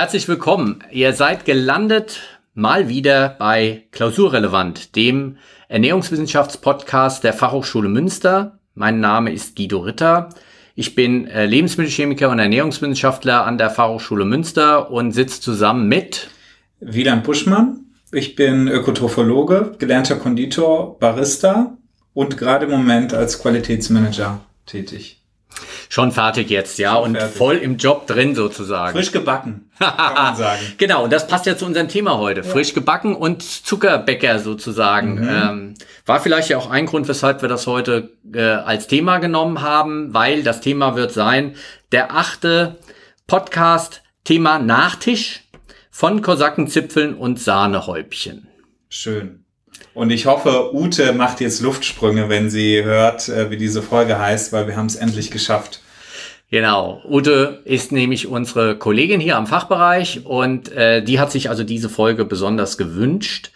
Herzlich willkommen. Ihr seid gelandet mal wieder bei Klausurrelevant, dem Ernährungswissenschaftspodcast der Fachhochschule Münster. Mein Name ist Guido Ritter. Ich bin äh, Lebensmittelchemiker und Ernährungswissenschaftler an der Fachhochschule Münster und sitze zusammen mit Wieland Buschmann. Ich bin Ökotrophologe, gelernter Konditor, Barista und gerade im Moment als Qualitätsmanager tätig. Schon fertig jetzt, ja, Schon und fertig. voll im Job drin sozusagen. Frisch gebacken, kann man sagen. genau, und das passt ja zu unserem Thema heute. Ja. Frisch gebacken und Zuckerbäcker sozusagen. Mhm. Ähm, war vielleicht ja auch ein Grund, weshalb wir das heute äh, als Thema genommen haben, weil das Thema wird sein, der achte Podcast Thema Nachtisch von Kosakenzipfeln und Sahnehäubchen. Schön. Und ich hoffe, Ute macht jetzt Luftsprünge, wenn sie hört, äh, wie diese Folge heißt, weil wir haben es endlich geschafft. Genau. Ute ist nämlich unsere Kollegin hier am Fachbereich und äh, die hat sich also diese Folge besonders gewünscht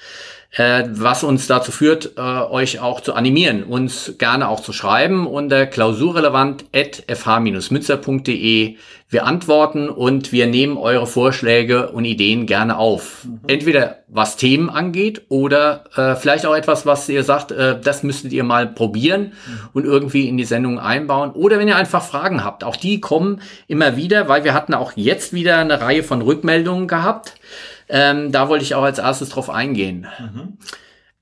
äh, was uns dazu führt, äh, euch auch zu animieren, uns gerne auch zu schreiben unter klausurrelevant.fh-mützer.de. Wir antworten und wir nehmen eure Vorschläge und Ideen gerne auf. Mhm. Entweder was Themen angeht oder äh, vielleicht auch etwas, was ihr sagt, äh, das müsstet ihr mal probieren mhm. und irgendwie in die Sendung einbauen. Oder wenn ihr einfach Fragen habt, auch die kommen immer wieder, weil wir hatten auch jetzt wieder eine Reihe von Rückmeldungen gehabt. Ähm, da wollte ich auch als erstes drauf eingehen. Mhm.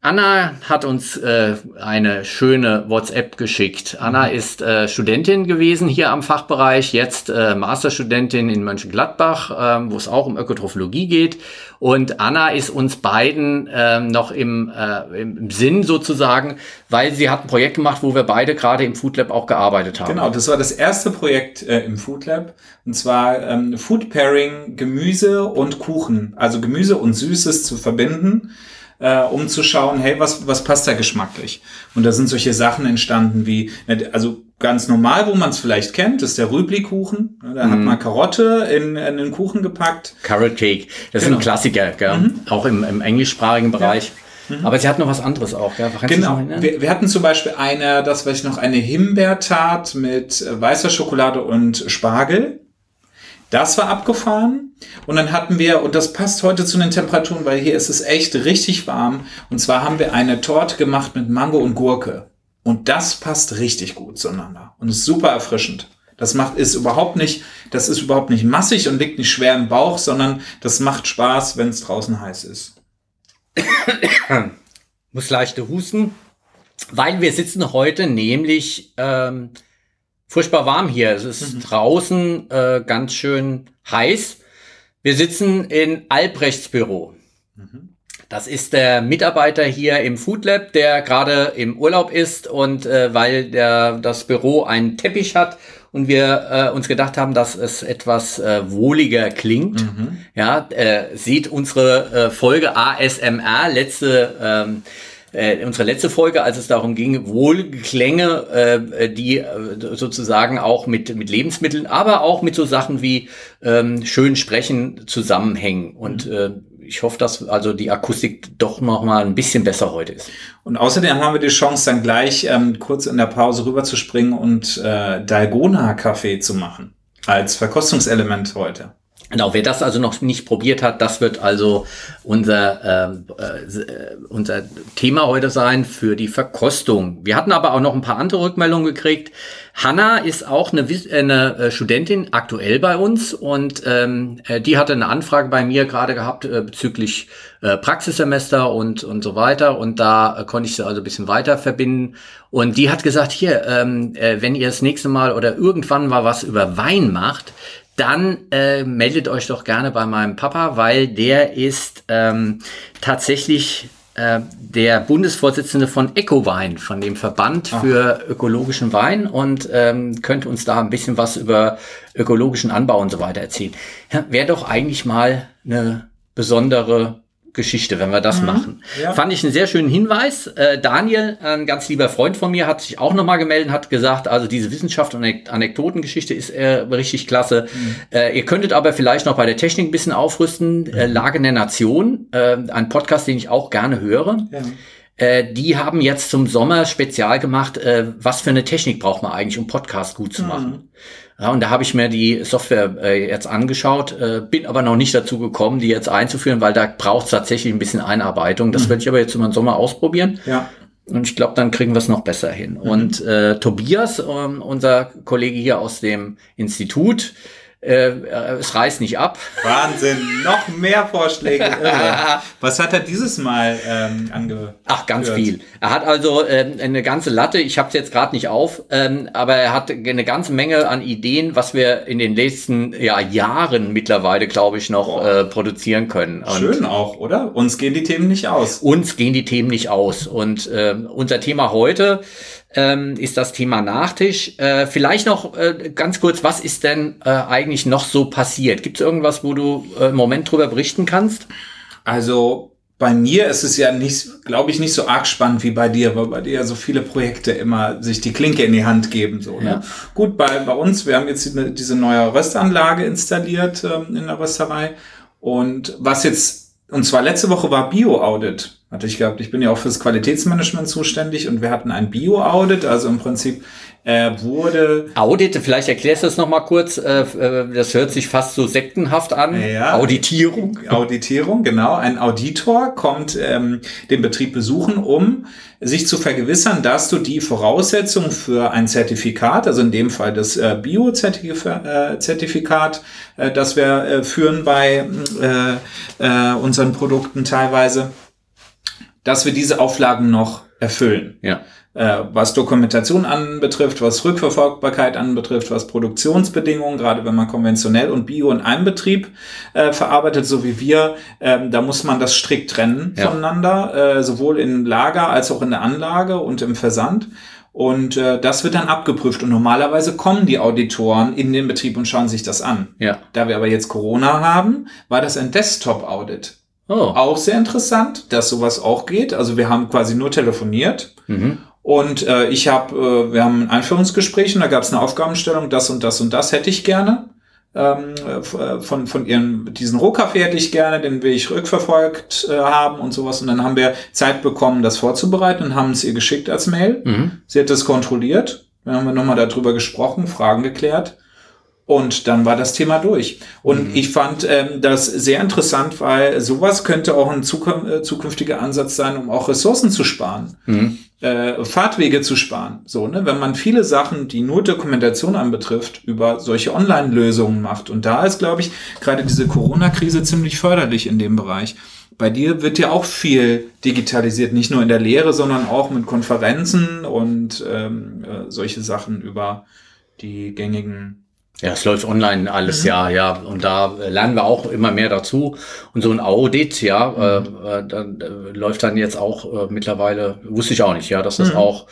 Anna hat uns äh, eine schöne WhatsApp geschickt. Anna mhm. ist äh, Studentin gewesen hier am Fachbereich, jetzt äh, Masterstudentin in Mönchengladbach, ähm, wo es auch um Ökotrophologie geht. Und Anna ist uns beiden ähm, noch im, äh, im Sinn sozusagen, weil sie hat ein Projekt gemacht, wo wir beide gerade im Food Lab auch gearbeitet haben. Genau, das war das erste Projekt äh, im Food Lab. Und zwar ähm, Food Pairing, Gemüse und Kuchen. Also Gemüse und Süßes zu verbinden äh, um zu schauen, hey, was, was passt da geschmacklich? Und da sind solche Sachen entstanden wie, also ganz normal, wo man es vielleicht kennt, ist der Rübli-Kuchen. Da hat mhm. man Karotte in, in den Kuchen gepackt. Carrot Cake, das genau. ist ein. Klassiker, gell? Mhm. auch im, im englischsprachigen Bereich. Ja. Mhm. Aber sie hat noch was anderes auch, gell? genau. Wir, wir, hatten zum Beispiel eine, das weiß ich noch, eine Himbeertat mit weißer Schokolade und Spargel. Das war abgefahren. Und dann hatten wir, und das passt heute zu den Temperaturen, weil hier ist es echt richtig warm. Und zwar haben wir eine Torte gemacht mit Mango und Gurke. Und das passt richtig gut zueinander. Und ist super erfrischend. Das macht, ist überhaupt nicht, das ist überhaupt nicht massig und liegt nicht schwer im Bauch, sondern das macht Spaß, wenn es draußen heiß ist. Muss leichte husten, weil wir sitzen heute nämlich ähm, furchtbar warm hier. Es ist mhm. draußen äh, ganz schön heiß. Wir sitzen in Albrechts Büro. Mhm. Das ist der Mitarbeiter hier im Food Lab, der gerade im Urlaub ist und äh, weil der, das Büro einen Teppich hat und wir äh, uns gedacht haben, dass es etwas äh, wohliger klingt. Mhm. Ja, äh, sieht unsere äh, Folge ASMR letzte ähm, äh, unsere letzte Folge, als es darum ging, Wohlklänge, äh, die äh, sozusagen auch mit, mit Lebensmitteln, aber auch mit so Sachen wie ähm, schön sprechen zusammenhängen. Und mhm. äh, ich hoffe, dass also die Akustik doch noch mal ein bisschen besser heute ist. Und außerdem haben wir die Chance, dann gleich ähm, kurz in der Pause rüberzuspringen und äh, Dalgona-Kaffee zu machen als Verkostungselement heute. Genau, wer das also noch nicht probiert hat, das wird also unser, ähm, äh, unser Thema heute sein für die Verkostung. Wir hatten aber auch noch ein paar andere Rückmeldungen gekriegt. Hanna ist auch eine, eine äh, Studentin aktuell bei uns und ähm, äh, die hatte eine Anfrage bei mir gerade gehabt äh, bezüglich äh, Praxissemester und, und so weiter. Und da äh, konnte ich sie also ein bisschen weiter verbinden. Und die hat gesagt, hier, ähm, äh, wenn ihr das nächste Mal oder irgendwann mal was über Wein macht, dann äh, meldet euch doch gerne bei meinem Papa, weil der ist ähm, tatsächlich äh, der Bundesvorsitzende von Ecowein, von dem Verband Ach. für ökologischen Wein und ähm, könnte uns da ein bisschen was über ökologischen Anbau und so weiter erzählen. Ja, Wäre doch eigentlich mal eine besondere Geschichte, wenn wir das mhm. machen. Ja. Fand ich einen sehr schönen Hinweis. Äh, Daniel, ein ganz lieber Freund von mir, hat sich auch nochmal gemeldet, hat gesagt, also diese Wissenschaft und Anekdotengeschichte ist äh, richtig klasse. Mhm. Äh, ihr könntet aber vielleicht noch bei der Technik ein bisschen aufrüsten. Äh, mhm. Lage der Nation, äh, ein Podcast, den ich auch gerne höre. Ja. Äh, die haben jetzt zum Sommer spezial gemacht, was für eine Technik braucht man eigentlich, um Podcast gut zu mhm. Ja, und da habe ich mir die Software äh, jetzt angeschaut, äh, bin aber noch nicht dazu gekommen, die jetzt einzuführen, weil da braucht es tatsächlich ein bisschen Einarbeitung. Das mhm. werde ich aber jetzt über den Sommer ausprobieren. Ja. Und ich glaube, dann kriegen wir es noch besser hin. Mhm. Und äh, Tobias, ähm, unser Kollege hier aus dem Institut, äh, es reißt nicht ab. Wahnsinn, noch mehr Vorschläge. Was hat er dieses Mal ähm, ange? Ach, ganz viel. Er hat also ähm, eine ganze Latte, ich habe es jetzt gerade nicht auf, ähm, aber er hat eine ganze Menge an Ideen, was wir in den letzten ja, Jahren mittlerweile, glaube ich, noch äh, produzieren können. Und Schön auch, oder? Uns gehen die Themen nicht aus. Uns gehen die Themen nicht aus. Und äh, unser Thema heute ähm, ist das Thema Nachtisch. Äh, vielleicht noch äh, ganz kurz, was ist denn äh, eigentlich noch so passiert? Gibt es irgendwas, wo du äh, im Moment drüber berichten kannst? Also bei mir ist es ja nicht, glaube ich, nicht so arg spannend wie bei dir, weil bei dir ja so viele Projekte immer sich die Klinke in die Hand geben. So, ne? ja. Gut, bei, bei uns, wir haben jetzt die, diese neue Röstanlage installiert ähm, in der Rösterei. Und was jetzt, und zwar letzte Woche war Bio-Audit hatte ich gehabt. Ich bin ja auch fürs Qualitätsmanagement zuständig und wir hatten ein Bio-Audit, also im Prinzip äh, wurde. Audit, vielleicht erklärst du das nochmal kurz. Äh, äh, das hört sich fast so sektenhaft an. Ja, Auditierung. Auditierung, genau. Ein Auditor kommt ähm, den Betrieb besuchen, um sich zu vergewissern, dass du die Voraussetzungen für ein Zertifikat, also in dem Fall das äh, Bio-Zertifikat, äh, das wir äh, führen bei äh, äh, unseren Produkten teilweise, dass wir diese Auflagen noch erfüllen. Ja. Äh, was Dokumentation anbetrifft, was Rückverfolgbarkeit anbetrifft, was Produktionsbedingungen, gerade wenn man konventionell und Bio in einem Betrieb äh, verarbeitet, so wie wir, äh, da muss man das strikt trennen ja. voneinander, äh, sowohl im Lager als auch in der Anlage und im Versand. Und äh, das wird dann abgeprüft. Und normalerweise kommen die Auditoren in den Betrieb und schauen sich das an. Ja. Da wir aber jetzt Corona haben, war das ein Desktop-Audit. Oh. Auch sehr interessant, dass sowas auch geht. Also wir haben quasi nur telefoniert. Mhm. Und äh, ich habe, äh, wir haben ein Einführungsgespräch und da gab es eine Aufgabenstellung, das und das und das hätte ich gerne. Ähm, äh, von, von ihren, diesen Rohkaffee hätte ich gerne, den will ich rückverfolgt äh, haben und sowas. Und dann haben wir Zeit bekommen, das vorzubereiten und haben es ihr geschickt als Mail. Mhm. Sie hat das kontrolliert. Dann haben wir nochmal darüber gesprochen, Fragen geklärt. Und dann war das Thema durch. Und mhm. ich fand ähm, das sehr interessant, weil sowas könnte auch ein zukün äh, zukünftiger Ansatz sein, um auch Ressourcen zu sparen, mhm. äh, Fahrtwege zu sparen. So, ne? Wenn man viele Sachen, die nur Dokumentation anbetrifft, über solche Online-Lösungen macht. Und da ist, glaube ich, gerade diese Corona-Krise ziemlich förderlich in dem Bereich. Bei dir wird ja auch viel digitalisiert, nicht nur in der Lehre, sondern auch mit Konferenzen und ähm, äh, solche Sachen über die gängigen ja, es läuft online alles, mhm. ja, ja. Und da lernen wir auch immer mehr dazu. Und so ein Audit, ja, mhm. äh, äh dann äh, läuft dann jetzt auch äh, mittlerweile, wusste ich auch nicht, ja, dass das mhm. auch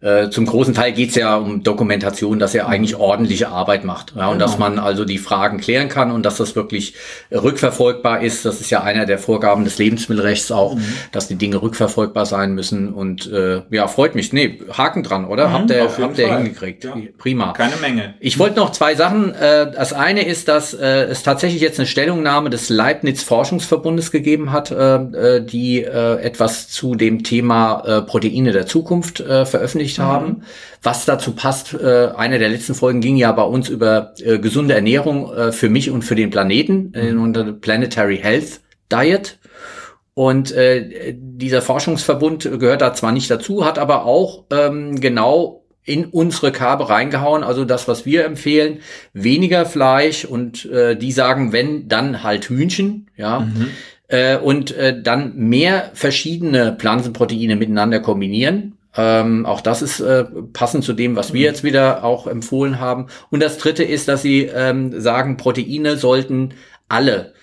äh, zum großen Teil geht es ja um Dokumentation, dass er eigentlich ordentliche Arbeit macht. Ja, und genau. dass man also die Fragen klären kann und dass das wirklich rückverfolgbar ist. Das ist ja einer der Vorgaben des Lebensmittelrechts auch, mhm. dass die Dinge rückverfolgbar sein müssen. Und äh, ja, freut mich. Nee, Haken dran, oder? Mhm, habt ihr, habt ihr hingekriegt. Ja. Prima. Keine Menge. Ich wollte noch zwei Sachen. Äh, das eine ist, dass äh, es tatsächlich jetzt eine Stellungnahme des Leibniz Forschungsverbundes gegeben hat, äh, die etwas zu dem Thema Proteine der Zukunft veröffentlicht veröffentlicht mhm. haben. Was dazu passt, äh, eine der letzten Folgen ging ja bei uns über äh, gesunde Ernährung äh, für mich und für den Planeten äh, mhm. unter Planetary Health Diet. Und äh, dieser Forschungsverbund gehört da zwar nicht dazu, hat aber auch ähm, genau in unsere Karbe reingehauen. Also das, was wir empfehlen, weniger Fleisch und äh, die sagen, wenn, dann halt Hühnchen, ja. Mhm. Äh, und äh, dann mehr verschiedene Pflanzenproteine miteinander kombinieren. Ähm, auch das ist äh, passend zu dem, was wir jetzt wieder auch empfohlen haben. Und das Dritte ist, dass sie ähm, sagen, Proteine sollten alle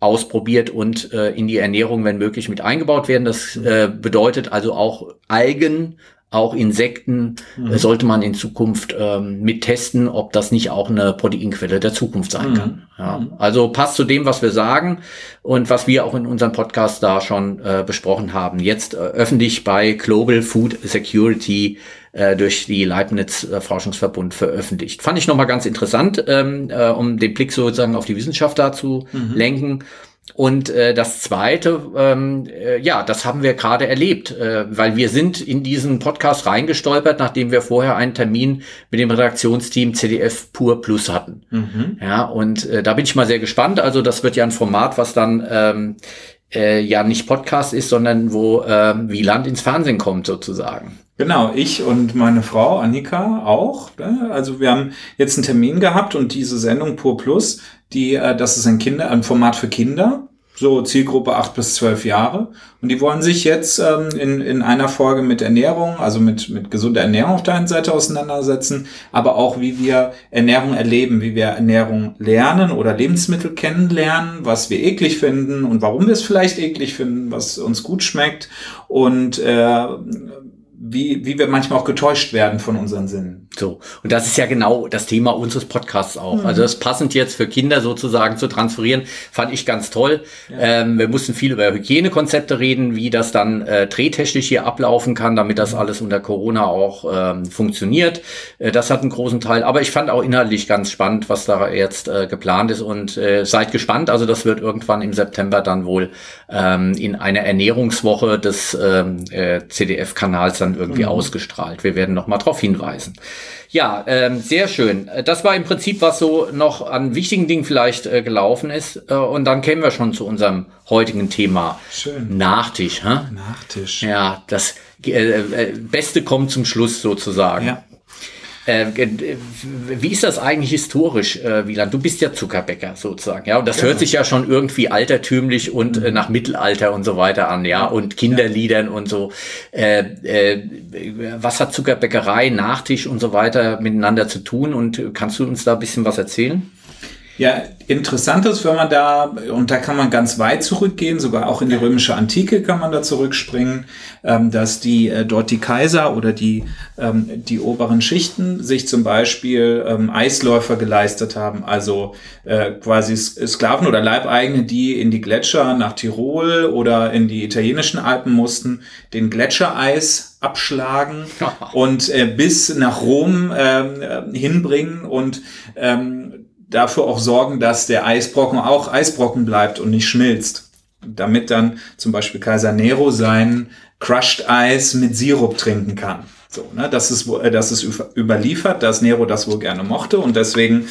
ausprobiert und äh, in die Ernährung, wenn möglich, mit eingebaut werden. Das äh, bedeutet also auch Algen auch Insekten mhm. Äh, sollte man in Zukunft ähm, mit testen, ob das nicht auch eine Proteinquelle der Zukunft sein mhm. kann. Ja. Mhm. Also passt zu dem, was wir sagen und was wir auch in unserem Podcast da schon äh, besprochen haben. Jetzt äh, öffentlich bei Global Food Security äh, durch die Leibniz äh, Forschungsverbund veröffentlicht. Fand ich nochmal ganz interessant, ähm, äh, um den Blick sozusagen auf die Wissenschaft da zu mhm. lenken. Und äh, das Zweite, ähm, äh, ja, das haben wir gerade erlebt, äh, weil wir sind in diesen Podcast reingestolpert, nachdem wir vorher einen Termin mit dem Redaktionsteam CDF Pur Plus hatten. Mhm. Ja, und äh, da bin ich mal sehr gespannt. Also das wird ja ein Format, was dann ähm, äh, ja nicht Podcast ist, sondern wo äh, Wieland ins Fernsehen kommt sozusagen. Genau, ich und meine Frau Annika auch. Ne? Also wir haben jetzt einen Termin gehabt und diese Sendung Pur Plus, die, äh, das ist ein Kinder, ein Format für Kinder so Zielgruppe acht bis zwölf Jahre. Und die wollen sich jetzt ähm, in, in einer Folge mit Ernährung, also mit, mit gesunder Ernährung auf der einen Seite auseinandersetzen, aber auch wie wir Ernährung erleben, wie wir Ernährung lernen oder Lebensmittel kennenlernen, was wir eklig finden und warum wir es vielleicht eklig finden, was uns gut schmeckt und äh, wie, wie wir manchmal auch getäuscht werden von unseren Sinnen. So. Und das ist ja genau das Thema unseres Podcasts auch. Mhm. Also das passend jetzt für Kinder sozusagen zu transferieren, fand ich ganz toll. Ja. Ähm, wir mussten viel über Hygienekonzepte reden, wie das dann äh, drehtechnisch hier ablaufen kann, damit das alles unter Corona auch ähm, funktioniert. Äh, das hat einen großen Teil. Aber ich fand auch inhaltlich ganz spannend, was da jetzt äh, geplant ist. Und äh, seid gespannt. Also das wird irgendwann im September dann wohl ähm, in einer Ernährungswoche des ähm, äh, CDF-Kanals dann irgendwie mhm. ausgestrahlt. Wir werden noch mal darauf hinweisen. Ja, ähm, sehr schön. Das war im Prinzip, was so noch an wichtigen Dingen vielleicht äh, gelaufen ist. Äh, und dann kämen wir schon zu unserem heutigen Thema. Schön. Nachtisch. Hä? Nachtisch. Ja, das äh, äh, Beste kommt zum Schluss sozusagen. Ja. Äh, wie ist das eigentlich historisch, äh, Wieland? Du bist ja Zuckerbäcker sozusagen, ja. Und das genau. hört sich ja schon irgendwie altertümlich und mhm. nach Mittelalter und so weiter an, ja. Und Kinderliedern ja. und so. Äh, äh, was hat Zuckerbäckerei, Nachtisch und so weiter miteinander zu tun? Und kannst du uns da ein bisschen was erzählen? Ja, interessant ist, wenn man da, und da kann man ganz weit zurückgehen, sogar auch in die römische Antike kann man da zurückspringen, ähm, dass die äh, dort die Kaiser oder die, ähm, die oberen Schichten sich zum Beispiel ähm, Eisläufer geleistet haben, also äh, quasi Sklaven oder Leibeigene, die in die Gletscher nach Tirol oder in die italienischen Alpen mussten, den Gletschereis abschlagen und äh, bis nach Rom hinbringen und dafür auch sorgen, dass der Eisbrocken auch Eisbrocken bleibt und nicht schmilzt. Damit dann zum Beispiel Kaiser Nero sein Crushed Eis mit Sirup trinken kann. So, ne, das ist, äh, das ist überliefert, dass Nero das wohl gerne mochte und deswegen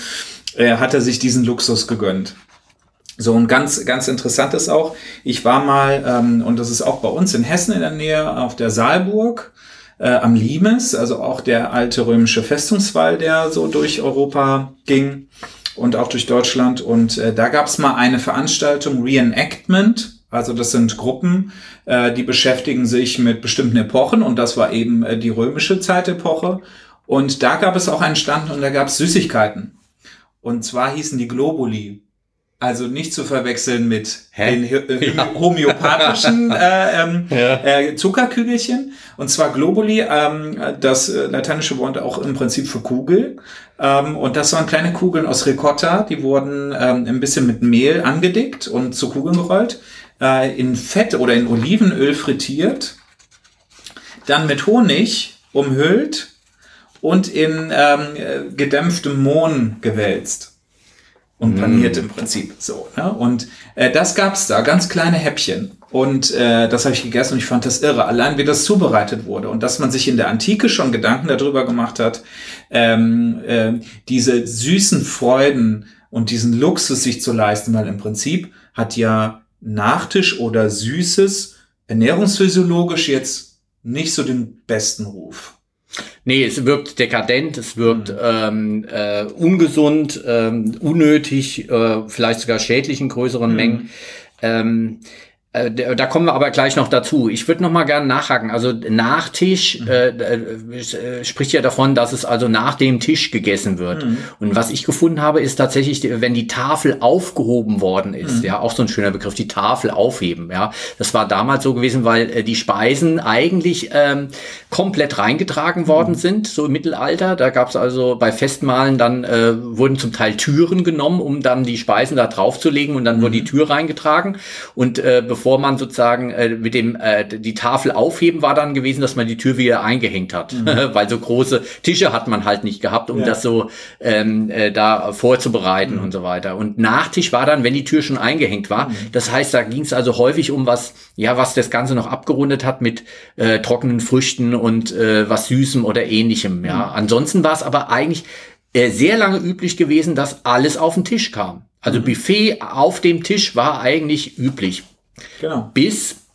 äh, hat er sich diesen Luxus gegönnt. So, und ganz, ganz interessant ist auch, ich war mal, ähm, und das ist auch bei uns in Hessen in der Nähe, auf der Saalburg äh, am Limes, also auch der alte römische Festungswall, der so durch Europa ging und auch durch Deutschland. Und äh, da gab es mal eine Veranstaltung, Reenactment. Also das sind Gruppen, äh, die beschäftigen sich mit bestimmten Epochen und das war eben äh, die römische Zeitepoche. Und da gab es auch einen Stand und da gab es Süßigkeiten. Und zwar hießen die Globuli. Also nicht zu verwechseln mit Hä? den äh, ja. homöopathischen äh, ähm, ja. äh, Zuckerkügelchen. Und zwar Globuli, ähm, das äh, lateinische Wort auch im Prinzip für Kugel. Ähm, und das waren kleine Kugeln aus Ricotta, die wurden ähm, ein bisschen mit Mehl angedickt und zu Kugeln gerollt, äh, in Fett oder in Olivenöl frittiert, dann mit Honig umhüllt und in ähm, gedämpftem Mohn gewälzt und mm. paniert im Prinzip so. Ne? Und äh, das gab's da, ganz kleine Häppchen. Und äh, das habe ich gegessen und ich fand das irre. Allein wie das zubereitet wurde und dass man sich in der Antike schon Gedanken darüber gemacht hat, ähm, äh, diese süßen Freuden und diesen Luxus sich zu leisten, weil im Prinzip hat ja Nachtisch oder Süßes ernährungsphysiologisch jetzt nicht so den besten Ruf. Nee, es wirkt dekadent, es wirkt mhm. ähm, äh, ungesund, ähm, unnötig, äh, vielleicht sogar schädlich in größeren mhm. Mengen. Ähm, äh, da kommen wir aber gleich noch dazu. Ich würde noch mal gerne nachhaken. Also Nachtisch mhm. äh, äh, spricht ja davon, dass es also nach dem Tisch gegessen wird. Mhm. Und was ich gefunden habe, ist tatsächlich, wenn die Tafel aufgehoben worden ist, mhm. ja, auch so ein schöner Begriff, die Tafel aufheben. Ja, das war damals so gewesen, weil äh, die Speisen eigentlich ähm, komplett reingetragen worden mhm. sind, so im Mittelalter. Da gab es also bei Festmahlen dann äh, wurden zum Teil Türen genommen, um dann die Speisen da draufzulegen und dann wurde die mhm. Tür reingetragen und äh, bevor bevor man sozusagen äh, mit dem äh, die Tafel aufheben war dann gewesen, dass man die Tür wieder eingehängt hat, mhm. weil so große Tische hat man halt nicht gehabt, um ja. das so ähm, äh, da vorzubereiten mhm. und so weiter. Und Nachtisch war dann, wenn die Tür schon eingehängt war. Mhm. Das heißt, da ging es also häufig um was, ja, was das Ganze noch abgerundet hat mit äh, trockenen Früchten und äh, was Süßem oder ähnlichem. Ja, mhm. ansonsten war es aber eigentlich äh, sehr lange üblich gewesen, dass alles auf den Tisch kam. Also mhm. Buffet auf dem Tisch war eigentlich üblich. Genau. Bis,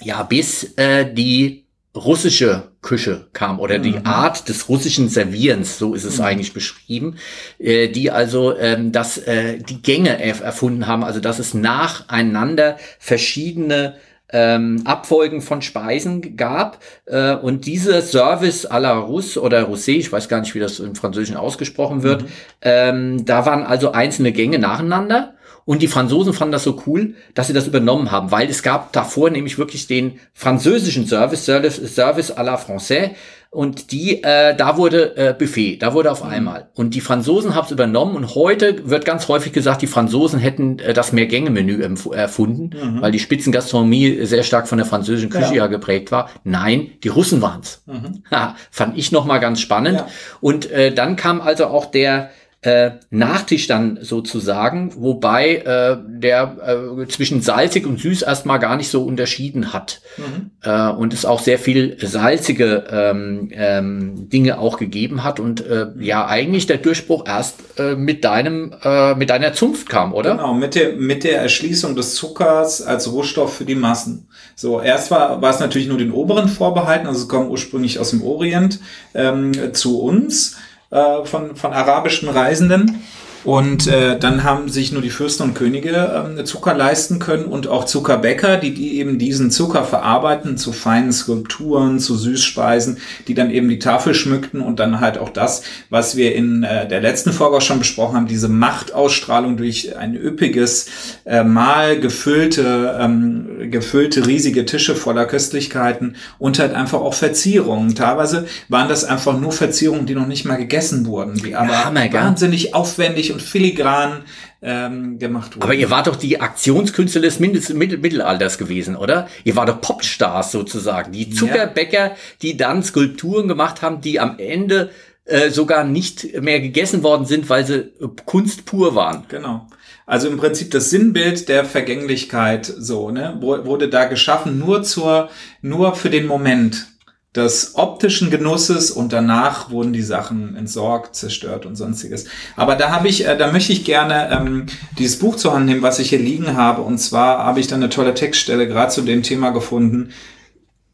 ja, bis äh, die russische Küche kam oder die mhm. Art des russischen Servierens, so ist es mhm. eigentlich beschrieben, äh, die also ähm, das, äh, die Gänge erfunden haben, also dass es nacheinander verschiedene ähm, Abfolgen von Speisen gab. Äh, und diese Service à la Russe oder Roussé, ich weiß gar nicht, wie das im Französischen ausgesprochen wird, mhm. ähm, da waren also einzelne Gänge nacheinander. Und die Franzosen fanden das so cool, dass sie das übernommen haben, weil es gab davor nämlich wirklich den französischen Service, Service, Service à la Française, und die, äh, da wurde äh, Buffet, da wurde auf mhm. einmal. Und die Franzosen haben es übernommen und heute wird ganz häufig gesagt, die Franzosen hätten äh, das Mehrgänge-Menü erfunden, mhm. weil die Spitzengastronomie sehr stark von der französischen Küche ja, ja geprägt war. Nein, die Russen waren's. Mhm. Ha, fand ich nochmal ganz spannend. Ja. Und äh, dann kam also auch der äh, Nachtisch dann sozusagen, wobei äh, der äh, zwischen salzig und süß erstmal gar nicht so unterschieden hat mhm. äh, und es auch sehr viel salzige ähm, ähm, Dinge auch gegeben hat und äh, ja eigentlich der Durchbruch erst äh, mit deinem äh, mit deiner Zunft kam, oder? Genau, mit der mit der Erschließung des Zuckers als Rohstoff für die Massen. So erst war war es natürlich nur den oberen vorbehalten, also es kommen ursprünglich aus dem Orient ähm, zu uns äh, von, von arabischen Reisenden. Und äh, dann haben sich nur die Fürsten und Könige ähm, Zucker leisten können und auch Zuckerbäcker, die, die eben diesen Zucker verarbeiten zu feinen Skulpturen, zu Süßspeisen, die dann eben die Tafel schmückten und dann halt auch das, was wir in äh, der letzten Folge auch schon besprochen haben, diese Machtausstrahlung durch ein üppiges äh, Mahl gefüllte, ähm, gefüllte riesige Tische voller Köstlichkeiten und halt einfach auch Verzierungen. Teilweise waren das einfach nur Verzierungen, die noch nicht mal gegessen wurden, die aber ja, wahnsinnig aufwendig und filigran ähm, gemacht wurde. Aber ihr wart doch die Aktionskünstler des Mittel Mittelalters gewesen, oder? Ihr wart doch Popstars sozusagen. Die Zuckerbäcker, ja. die dann Skulpturen gemacht haben, die am Ende äh, sogar nicht mehr gegessen worden sind, weil sie Kunst pur waren. Genau. Also im Prinzip das Sinnbild der Vergänglichkeit so, ne, wurde da geschaffen nur zur, nur für den Moment des optischen Genusses und danach wurden die Sachen entsorgt, zerstört und sonstiges. Aber da habe ich, äh, da möchte ich gerne ähm, dieses Buch zur Hand nehmen, was ich hier liegen habe. Und zwar habe ich da eine tolle Textstelle gerade zu dem Thema gefunden.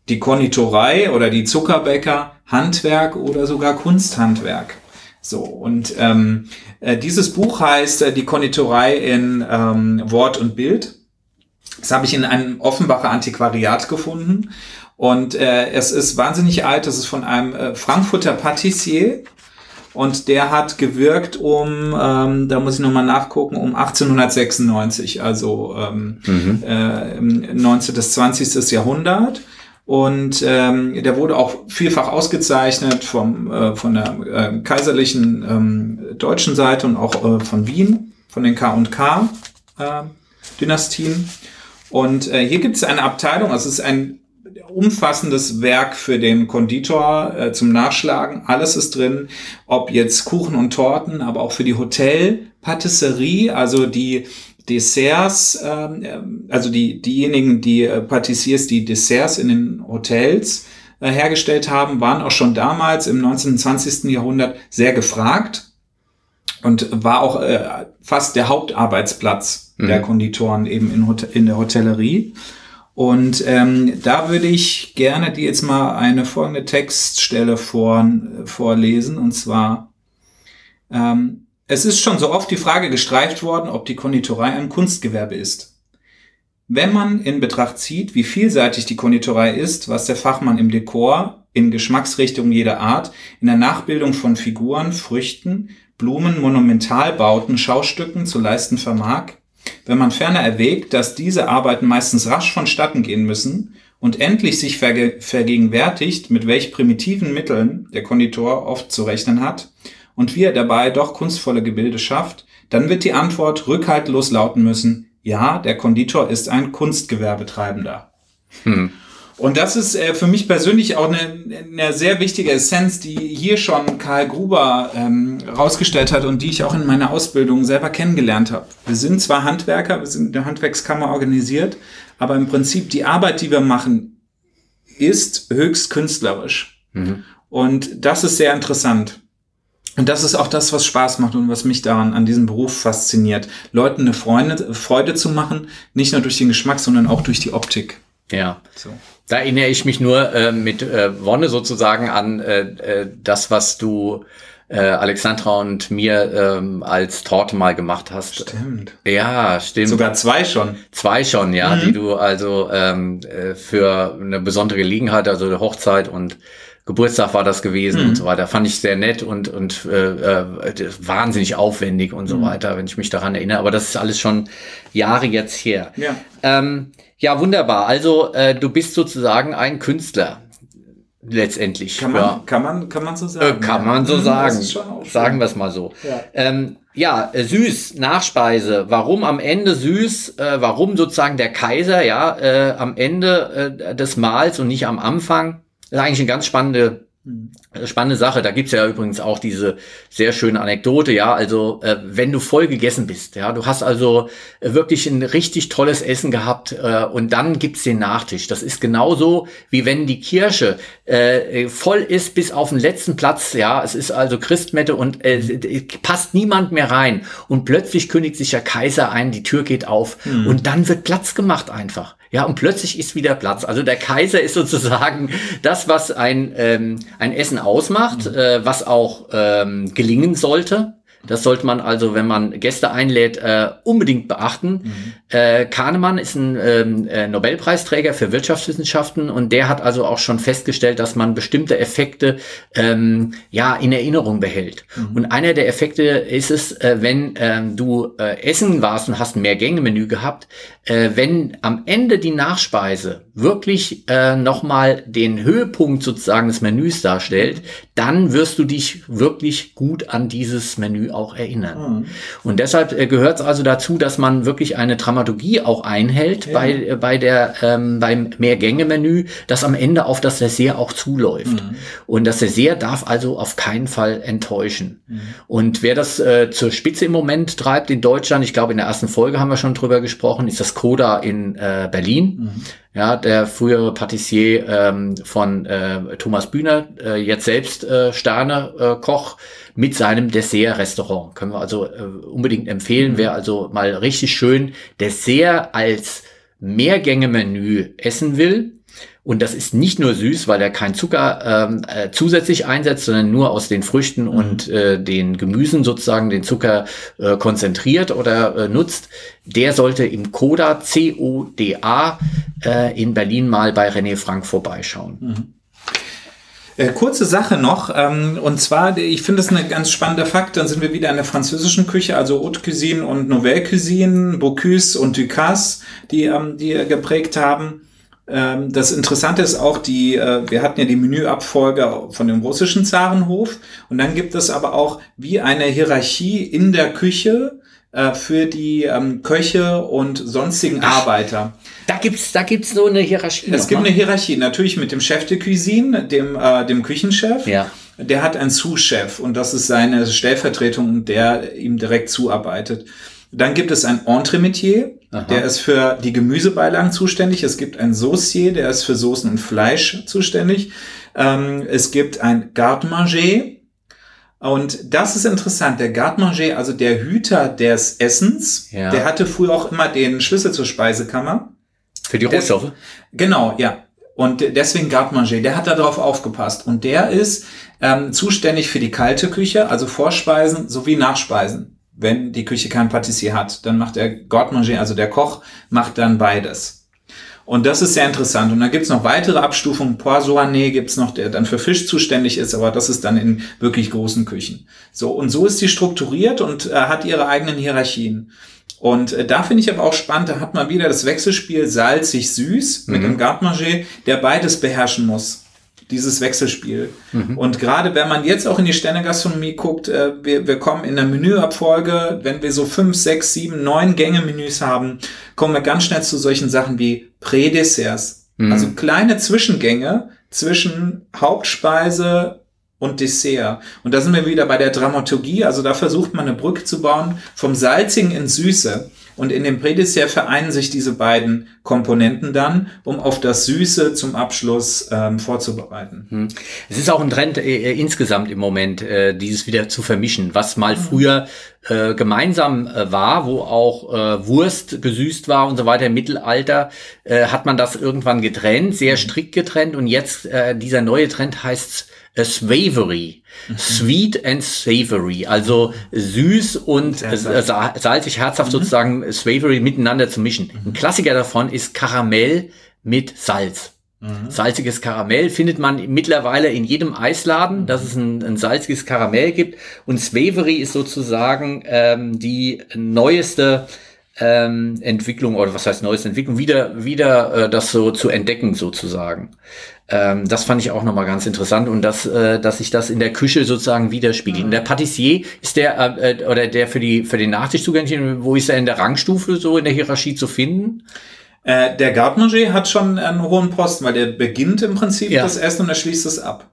Die Konditorei oder die Zuckerbäcker, Handwerk oder sogar Kunsthandwerk. So, und ähm, äh, dieses Buch heißt äh, Die Konditorei in ähm, Wort und Bild. Das habe ich in einem Offenbacher Antiquariat gefunden. Und äh, es ist wahnsinnig alt. Das ist von einem äh, Frankfurter Patissier. Und der hat gewirkt um, ähm, da muss ich nochmal nachgucken, um 1896, also ähm, mhm. äh, 19. bis 20. Jahrhundert. Und ähm, der wurde auch vielfach ausgezeichnet vom, äh, von der äh, kaiserlichen ähm, deutschen Seite und auch äh, von Wien, von den K&K-Dynastien. Äh, und äh, hier gibt es eine Abteilung, also es ist ein umfassendes Werk für den Konditor äh, zum Nachschlagen. Alles ist drin, ob jetzt Kuchen und Torten, aber auch für die Hotelpatisserie, also die Desserts, ähm, äh, also die, diejenigen, die äh, Patissiers, die Desserts in den Hotels äh, hergestellt haben, waren auch schon damals im 19. und 20. Jahrhundert sehr gefragt und war auch äh, fast der Hauptarbeitsplatz mhm. der Konditoren eben in, Hot in der Hotellerie. Und ähm, da würde ich gerne dir jetzt mal eine folgende Textstelle vor, vorlesen. Und zwar, ähm, es ist schon so oft die Frage gestreift worden, ob die Konditorei ein Kunstgewerbe ist. Wenn man in Betracht zieht, wie vielseitig die Konditorei ist, was der Fachmann im Dekor, in Geschmacksrichtungen jeder Art, in der Nachbildung von Figuren, Früchten, Blumen, Monumentalbauten, Schaustücken zu leisten vermag, wenn man ferner erwägt, dass diese Arbeiten meistens rasch vonstatten gehen müssen und endlich sich verge vergegenwärtigt, mit welch primitiven Mitteln der Konditor oft zu rechnen hat und wie er dabei doch kunstvolle Gebilde schafft, dann wird die Antwort rückhaltlos lauten müssen, ja, der Konditor ist ein Kunstgewerbetreibender. Hm. Und das ist äh, für mich persönlich auch eine, eine sehr wichtige Essenz, die hier schon Karl Gruber ähm, rausgestellt hat und die ich auch in meiner Ausbildung selber kennengelernt habe. Wir sind zwar Handwerker, wir sind in der Handwerkskammer organisiert, aber im Prinzip die Arbeit, die wir machen, ist höchst künstlerisch. Mhm. Und das ist sehr interessant. Und das ist auch das, was Spaß macht und was mich daran an diesem Beruf fasziniert. Leuten eine Freude, Freude zu machen, nicht nur durch den Geschmack, sondern auch durch die Optik. Ja. So. Da erinnere ich mich nur äh, mit äh, Wonne sozusagen an äh, äh, das, was du äh, Alexandra und mir ähm, als Torte mal gemacht hast. Stimmt. Ja, stimmt. Sogar zwei schon. Zwei schon, ja, mhm. die du also ähm, äh, für eine besondere Gelegenheit, also eine Hochzeit und Geburtstag war das gewesen mhm. und so weiter. Fand ich sehr nett und, und äh, äh, wahnsinnig aufwendig und so mhm. weiter, wenn ich mich daran erinnere. Aber das ist alles schon Jahre jetzt her. Ja, ähm, ja wunderbar. Also äh, du bist sozusagen ein Künstler letztendlich. Kann man, ja. kann man, kann man so sagen. Äh, kann ja. man so mhm, sagen. Sagen wir es mal so. Ja. Ähm, ja, äh, süß, Nachspeise. Warum am Ende süß? Äh, warum sozusagen der Kaiser, ja, äh, am Ende äh, des Mahls und nicht am Anfang? Das ist eigentlich eine ganz spannende Mhm. Spannende Sache. Da gibt's ja übrigens auch diese sehr schöne Anekdote, ja. Also, äh, wenn du voll gegessen bist, ja, du hast also äh, wirklich ein richtig tolles Essen gehabt äh, und dann gibt's den Nachtisch. Das ist genauso, wie wenn die Kirche äh, voll ist bis auf den letzten Platz, ja. Es ist also Christmette und äh, passt niemand mehr rein. Und plötzlich kündigt sich der Kaiser ein, die Tür geht auf mhm. und dann wird Platz gemacht einfach. Ja, und plötzlich ist wieder Platz. Also der Kaiser ist sozusagen das, was ein, ähm, ein Essen ausmacht, mhm. äh, was auch ähm, gelingen sollte. Das sollte man also, wenn man Gäste einlädt, äh, unbedingt beachten. Mhm. Äh, Kahnemann ist ein ähm, äh, Nobelpreisträger für Wirtschaftswissenschaften und der hat also auch schon festgestellt, dass man bestimmte Effekte ähm, ja in Erinnerung behält. Mhm. Und einer der Effekte ist es, äh, wenn ähm, du äh, essen warst und hast ein Mehrgänge-Menü gehabt, äh, wenn am Ende die Nachspeise wirklich äh, nochmal den Höhepunkt sozusagen des Menüs darstellt, dann wirst du dich wirklich gut an dieses Menü auch erinnern. Mhm. Und deshalb äh, gehört es also dazu, dass man wirklich eine Dramaturgie auch einhält ja. bei, äh, bei der, ähm, beim Mehrgänge-Menü, das am Ende auf das Dessert auch zuläuft. Mhm. Und das Dessert darf also auf keinen Fall enttäuschen. Mhm. Und wer das äh, zur Spitze im Moment treibt in Deutschland, ich glaube in der ersten Folge haben wir schon drüber gesprochen, ist das Koda in äh, Berlin. Ja, der frühere Patissier ähm, von äh, Thomas Bühner, äh, jetzt selbst äh, Sterne-Koch äh, mit seinem Dessert-Restaurant. Können wir also äh, unbedingt empfehlen. Mhm. Wer also mal richtig schön Dessert als Mehrgänge-Menü essen will, und das ist nicht nur süß, weil er keinen Zucker ähm, äh, zusätzlich einsetzt, sondern nur aus den Früchten mhm. und äh, den Gemüsen sozusagen den Zucker äh, konzentriert oder äh, nutzt. Der sollte im Coda, C-O-D-A, äh, in Berlin mal bei René Frank vorbeischauen. Mhm. Äh, kurze Sache noch, ähm, und zwar, ich finde das eine ganz spannende Fakt, dann sind wir wieder in der französischen Küche, also Haute Cuisine und Nouvelle Cuisine, Bocuse und Ducasse, die, ähm, die geprägt haben. Ähm, das Interessante ist auch die, äh, wir hatten ja die Menüabfolge von dem russischen Zarenhof und dann gibt es aber auch wie eine Hierarchie in der Küche äh, für die ähm, Köche und sonstigen Arbeiter. Da gibt's, da gibt's so eine Hierarchie. Es gibt mal. eine Hierarchie, natürlich mit dem Chef de Cuisine, dem, äh, dem Küchenchef. Ja. Der hat einen Sous-Chef und das ist seine Stellvertretung, der ihm direkt zuarbeitet. Dann gibt es ein Entremetier, Aha. der ist für die Gemüsebeilagen zuständig. Es gibt ein Saucier, der ist für Soßen und Fleisch zuständig. Ähm, es gibt ein Garde-Manger. Und das ist interessant. Der Garde-Manger, also der Hüter des Essens, ja. der hatte früher auch immer den Schlüssel zur Speisekammer. Für die Rohstoffe? genau, ja. Und deswegen Garde-Manger, der hat darauf aufgepasst. Und der ist ähm, zuständig für die kalte Küche, also Vorspeisen sowie Nachspeisen wenn die Küche kein Patissier hat. Dann macht der Gordmanger, also der Koch, macht dann beides. Und das ist sehr interessant. Und dann gibt's noch weitere Abstufungen. Poisonné gibt's noch, der dann für Fisch zuständig ist, aber das ist dann in wirklich großen Küchen. So, und so ist sie strukturiert und äh, hat ihre eigenen Hierarchien. Und äh, da finde ich aber auch spannend, da hat man wieder das Wechselspiel salzig-süß mit mhm. dem Garde der beides beherrschen muss. Dieses Wechselspiel. Mhm. Und gerade wenn man jetzt auch in die Sternegastronomie guckt, äh, wir, wir kommen in der Menüabfolge, wenn wir so fünf, sechs, sieben, neun Gänge-Menüs haben, kommen wir ganz schnell zu solchen Sachen wie Prädesserts. Mhm. Also kleine Zwischengänge zwischen Hauptspeise und Dessert. Und da sind wir wieder bei der Dramaturgie. Also da versucht man eine Brücke zu bauen vom Salzigen ins Süße. Und in dem Prädessert vereinen sich diese beiden Komponenten dann, um auf das Süße zum Abschluss ähm, vorzubereiten. Hm. Es ist auch ein Trend äh, äh, insgesamt im Moment, äh, dieses wieder zu vermischen, was mal mhm. früher äh, gemeinsam äh, war, wo auch äh, Wurst gesüßt war und so weiter. Im Mittelalter äh, hat man das irgendwann getrennt, sehr mhm. strikt getrennt. Und jetzt äh, dieser neue Trend heißt Savory. Mhm. Sweet and Savory. Also süß und salzig, herzhaft mhm. sozusagen Savory miteinander zu mischen. Ein Klassiker davon ist Karamell mit Salz. Mhm. Salziges Karamell findet man mittlerweile in jedem Eisladen, dass es ein, ein salziges Karamell gibt. Und Savory ist sozusagen ähm, die neueste ähm, Entwicklung oder was heißt neueste Entwicklung, wieder, wieder äh, das so zu entdecken sozusagen. Ähm, das fand ich auch nochmal ganz interessant und dass, äh, dass sich das in der Küche sozusagen widerspiegelt. Mhm. Der Patissier ist der äh, äh, oder der für die für den Nachtisch zugänglich, wo ist er in der Rangstufe so in der Hierarchie zu finden? Äh, der Garde hat schon einen hohen Posten, weil der beginnt im Prinzip ja. das Essen und er schließt es ab.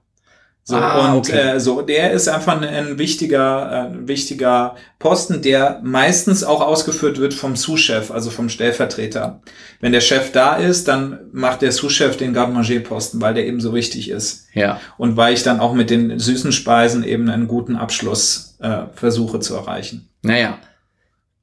So, ah, und okay. äh, so, der ist einfach ein, wichtiger, ein wichtiger Posten, der meistens auch ausgeführt wird vom Sous-Chef, also vom Stellvertreter. Wenn der Chef da ist, dann macht der Sous-Chef den Garde-Manger-Posten, weil der eben so wichtig ist. Ja. Und weil ich dann auch mit den süßen Speisen eben einen guten Abschluss äh, versuche zu erreichen. Naja,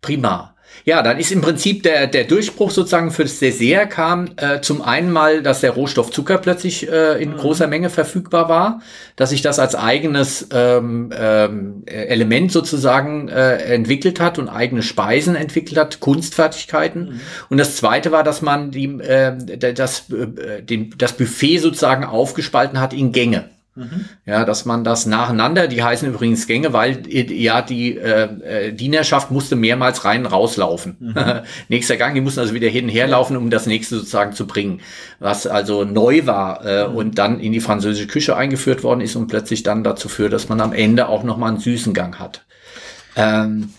prima. Ja, dann ist im Prinzip der, der Durchbruch sozusagen für das Dessert kam äh, zum einen mal, dass der Rohstoff Zucker plötzlich äh, in mhm. großer Menge verfügbar war, dass sich das als eigenes ähm, ähm, Element sozusagen äh, entwickelt hat und eigene Speisen entwickelt hat, Kunstfertigkeiten. Mhm. Und das zweite war, dass man die, äh, das, äh, den, das Buffet sozusagen aufgespalten hat in Gänge. Mhm. Ja, dass man das nacheinander, die heißen übrigens Gänge, weil ja die äh, äh, Dienerschaft musste mehrmals rein rauslaufen. Mhm. Nächster Gang, die mussten also wieder hin und her laufen, um das nächste sozusagen zu bringen. Was also neu war äh, mhm. und dann in die französische Küche eingeführt worden ist und plötzlich dann dazu führt, dass man am Ende auch nochmal einen süßen Gang hat. Ähm,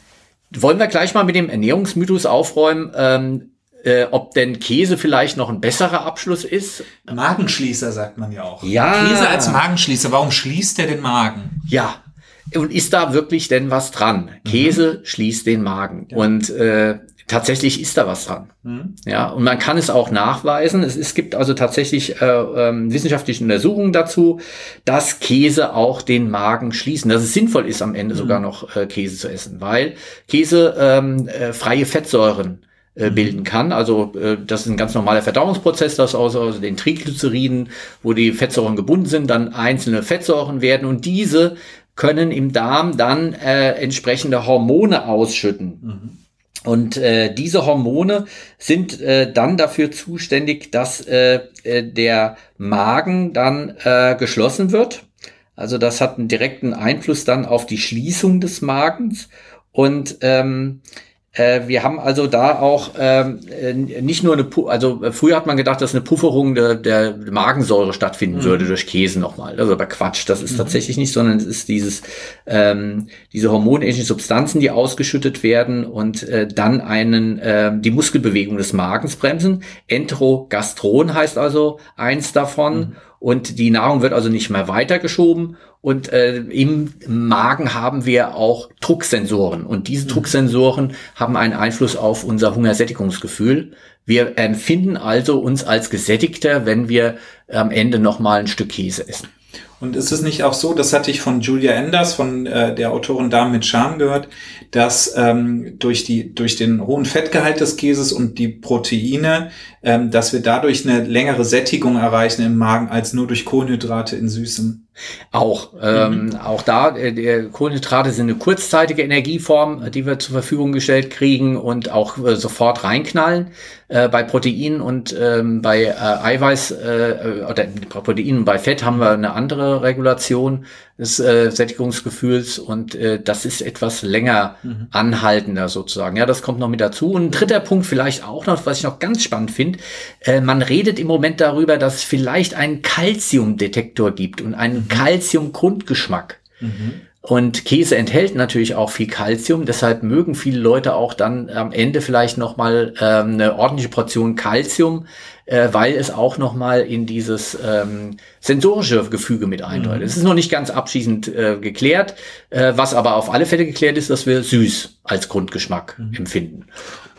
wollen wir gleich mal mit dem Ernährungsmythos aufräumen? Ähm, äh, ob denn Käse vielleicht noch ein besserer Abschluss ist. Magenschließer sagt man ja auch. Ja. Käse als Magenschließer, warum schließt der den Magen? Ja. Und ist da wirklich denn was dran? Mhm. Käse schließt den Magen. Ja. Und äh, tatsächlich ist da was dran. Mhm. Ja, und man kann es auch nachweisen. Es, es gibt also tatsächlich äh, ähm, wissenschaftliche Untersuchungen dazu, dass Käse auch den Magen schließen, dass es sinnvoll ist, am Ende mhm. sogar noch äh, Käse zu essen, weil Käse ähm, äh, freie Fettsäuren äh, bilden kann. Also äh, das ist ein ganz normaler Verdauungsprozess, dass aus, aus den Triglyceriden, wo die Fettsäuren gebunden sind, dann einzelne Fettsäuren werden und diese können im Darm dann äh, entsprechende Hormone ausschütten. Mhm. Und äh, diese Hormone sind äh, dann dafür zuständig, dass äh, äh der Magen dann äh, geschlossen wird. Also das hat einen direkten Einfluss dann auf die Schließung des Magens. Und ähm, äh, wir haben also da auch ähm, äh, nicht nur eine, Pu also äh, früher hat man gedacht, dass eine Pufferung der, der Magensäure stattfinden mhm. würde durch Käse nochmal. Also aber Quatsch, das ist mhm. tatsächlich nicht, sondern es ist dieses ähm, diese hormonähnlichen Substanzen, die ausgeschüttet werden und äh, dann einen äh, die Muskelbewegung des Magens bremsen. Enterogastron heißt also eins davon. Mhm. Und die Nahrung wird also nicht mehr weitergeschoben und äh, im Magen haben wir auch Drucksensoren. Und diese mhm. Drucksensoren haben einen Einfluss auf unser Hungersättigungsgefühl. Wir empfinden also uns als gesättigter, wenn wir am Ende nochmal ein Stück Käse essen. Und ist es nicht auch so, das hatte ich von Julia Enders, von äh, der Autorin Damen mit Charme gehört, dass ähm, durch, die, durch den hohen Fettgehalt des Käses und die Proteine, ähm, dass wir dadurch eine längere Sättigung erreichen im Magen als nur durch Kohlenhydrate in Süßen? Auch, ähm, mhm. auch da, äh, Kohlenhydrate sind eine kurzzeitige Energieform, die wir zur Verfügung gestellt kriegen und auch äh, sofort reinknallen. Äh, bei Proteinen und ähm, bei äh, Eiweiß äh, oder Proteinen bei Fett haben wir eine andere langsamere Regulation des äh, Sättigungsgefühls und äh, das ist etwas länger mhm. anhaltender sozusagen. Ja, das kommt noch mit dazu. Und ein dritter Punkt vielleicht auch noch, was ich noch ganz spannend finde, äh, man redet im Moment darüber, dass es vielleicht einen Calciumdetektor gibt und einen. Calcium-Grundgeschmack. Mhm. Und Käse enthält natürlich auch viel Kalzium, deshalb mögen viele Leute auch dann am Ende vielleicht nochmal ähm, eine ordentliche Portion Kalzium, äh, weil es auch nochmal in dieses ähm, sensorische Gefüge mit eindeutet. Es mhm. ist noch nicht ganz abschließend äh, geklärt, äh, was aber auf alle Fälle geklärt ist, dass wir süß als Grundgeschmack mhm. empfinden.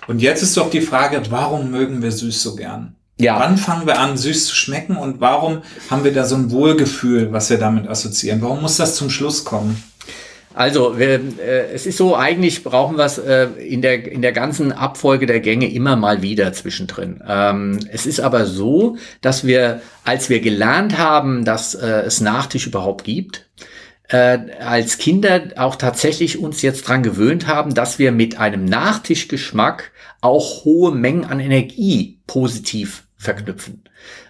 Und jetzt ist doch die Frage, warum mögen wir süß so gern? Ja. Wann fangen wir an, süß zu schmecken und warum haben wir da so ein Wohlgefühl, was wir damit assoziieren? Warum muss das zum Schluss kommen? Also, wir, äh, es ist so, eigentlich brauchen wir es äh, in, der, in der ganzen Abfolge der Gänge immer mal wieder zwischendrin. Ähm, es ist aber so, dass wir, als wir gelernt haben, dass äh, es Nachtisch überhaupt gibt, äh, als Kinder auch tatsächlich uns jetzt dran gewöhnt haben, dass wir mit einem Nachtischgeschmack auch hohe Mengen an Energie positiv verknüpfen.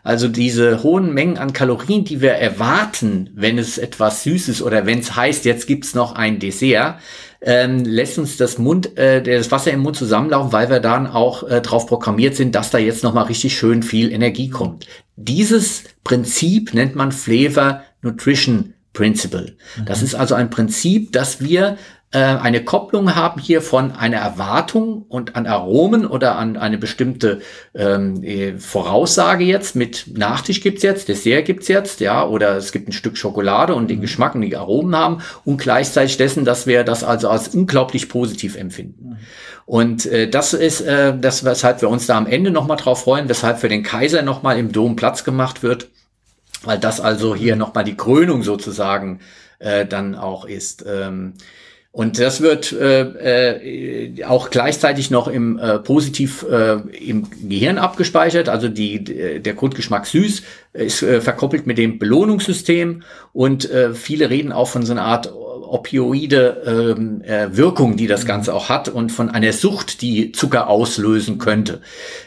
Also diese hohen Mengen an Kalorien, die wir erwarten, wenn es etwas Süßes oder wenn es heißt, jetzt gibt's noch ein Dessert, ähm, lässt uns das Mund, äh, das Wasser im Mund zusammenlaufen, weil wir dann auch äh, darauf programmiert sind, dass da jetzt nochmal richtig schön viel Energie kommt. Dieses Prinzip nennt man Flavor Nutrition Principle. Das mhm. ist also ein Prinzip, dass wir äh, eine Kopplung haben hier von einer Erwartung und an Aromen oder an eine bestimmte ähm, äh, Voraussage jetzt mit Nachtisch gibt's jetzt, Dessert gibt's jetzt, ja, oder es gibt ein Stück Schokolade und den mhm. Geschmack und die Aromen haben und gleichzeitig dessen, dass wir das also als unglaublich positiv empfinden. Mhm. Und äh, das ist äh, das, weshalb wir uns da am Ende nochmal drauf freuen, weshalb für den Kaiser nochmal im Dom Platz gemacht wird, weil das also hier nochmal die Krönung sozusagen äh, dann auch ist. Ähm, und das wird äh, äh, auch gleichzeitig noch im äh, positiv äh, im Gehirn abgespeichert. Also die, der Grundgeschmack süß ist äh, verkoppelt mit dem Belohnungssystem und äh, viele reden auch von so einer Art opioide ähm, äh, Wirkung, die das mhm. Ganze auch hat und von einer Sucht, die Zucker auslösen könnte.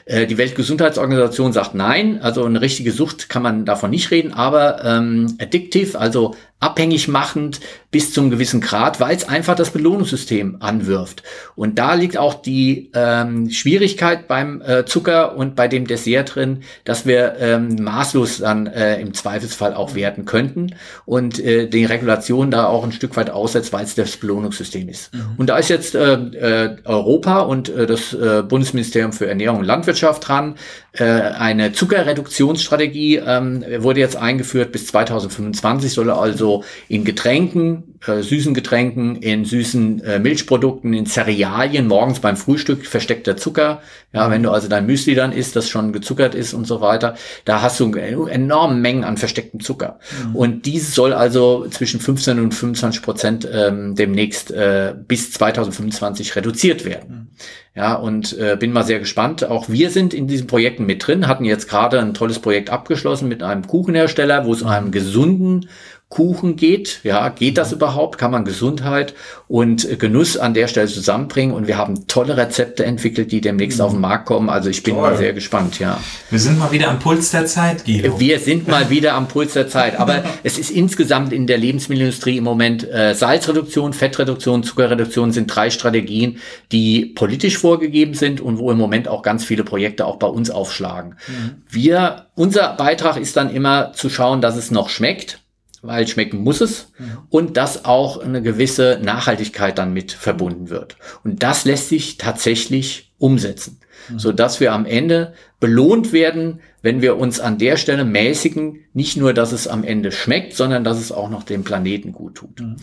Äh, die Weltgesundheitsorganisation sagt nein, also eine richtige Sucht kann man davon nicht reden, aber ähm, addictive, also abhängig machend bis zum gewissen Grad, weil es einfach das Belohnungssystem anwirft. Und da liegt auch die ähm, Schwierigkeit beim äh, Zucker und bei dem Dessert drin, dass wir ähm, maßlos dann äh, im Zweifelsfall auch werten könnten und äh, die Regulation da auch ein Stück weit aussetzt, weil es das Belohnungssystem ist. Mhm. Und da ist jetzt äh, äh, Europa und äh, das äh, Bundesministerium für Ernährung und Landwirtschaft dran. Äh, eine Zuckerreduktionsstrategie ähm, wurde jetzt eingeführt bis 2025, soll also in Getränken, äh, süßen Getränken, in süßen äh, Milchprodukten, in Cerealien, morgens beim Frühstück versteckter Zucker. Ja, wenn du also dein Müsli dann isst, das schon gezuckert ist und so weiter, da hast du enorme Mengen an verstecktem Zucker. Mhm. Und dieses soll also zwischen 15 und 25 Prozent ähm, demnächst äh, bis 2025 reduziert werden. Mhm. Ja, und äh, bin mal sehr gespannt. Auch wir sind in diesen Projekten mit drin, hatten jetzt gerade ein tolles Projekt abgeschlossen mit einem Kuchenhersteller, wo es um einen gesunden Kuchen geht. Ja, geht das überhaupt? Kann man Gesundheit und Genuss an der Stelle zusammenbringen? Und wir haben tolle Rezepte entwickelt, die demnächst mhm. auf den Markt kommen. Also ich bin Toll. mal sehr gespannt, ja. Wir sind mal wieder am Puls der Zeit, Guido. Wir sind mal wieder am Puls der Zeit. Aber es ist insgesamt in der Lebensmittelindustrie im Moment äh, Salzreduktion, Fettreduktion, Zuckerreduktion sind drei Strategien, die politisch vorgegeben sind und wo im Moment auch ganz viele Projekte auch bei uns aufschlagen. Mhm. Wir, unser Beitrag ist dann immer zu schauen, dass es noch schmeckt weil schmecken muss es mhm. und dass auch eine gewisse Nachhaltigkeit dann mit verbunden wird. Und das lässt sich tatsächlich umsetzen, mhm. so dass wir am Ende belohnt werden, wenn wir uns an der Stelle mäßigen, nicht nur, dass es am Ende schmeckt, sondern dass es auch noch dem Planeten gut tut. Mhm.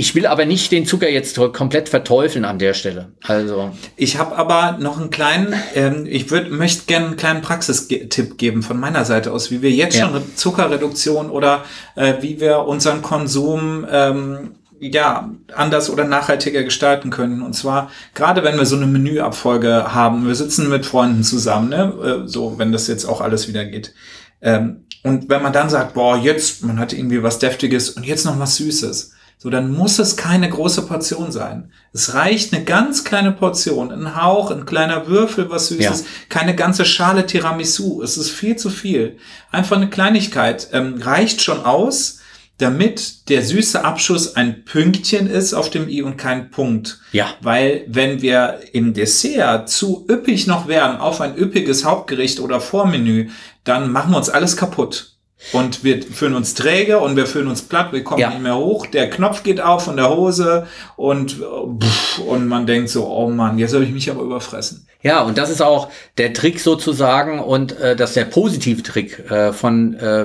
Ich will aber nicht den Zucker jetzt komplett verteufeln an der Stelle. Also ich habe aber noch einen kleinen, ähm, ich würde möchte gerne einen kleinen Praxistipp geben von meiner Seite aus, wie wir jetzt ja. schon Zuckerreduktion oder äh, wie wir unseren Konsum ähm, ja, anders oder nachhaltiger gestalten können. Und zwar, gerade wenn wir so eine Menüabfolge haben, wir sitzen mit Freunden zusammen, ne? Äh, so, wenn das jetzt auch alles wieder geht. Ähm, und wenn man dann sagt, boah, jetzt, man hat irgendwie was Deftiges und jetzt noch was Süßes so dann muss es keine große Portion sein. Es reicht eine ganz kleine Portion, ein Hauch, ein kleiner Würfel, was Süßes, ja. keine ganze Schale Tiramisu. Es ist viel zu viel. Einfach eine Kleinigkeit ähm, reicht schon aus, damit der süße Abschuss ein Pünktchen ist auf dem i und kein Punkt. Ja. Weil wenn wir im Dessert zu üppig noch wären auf ein üppiges Hauptgericht oder Vormenü, dann machen wir uns alles kaputt. Und wir fühlen uns träge und wir fühlen uns platt, wir kommen Ja. nicht mehr hoch, der Knopf geht auf von der Hose und, pff, und man denkt so, oh Mann, jetzt habe ich mich aber überfressen. Ja, und das ist auch der Trick sozusagen und äh, das ist der positive Trick äh, von äh,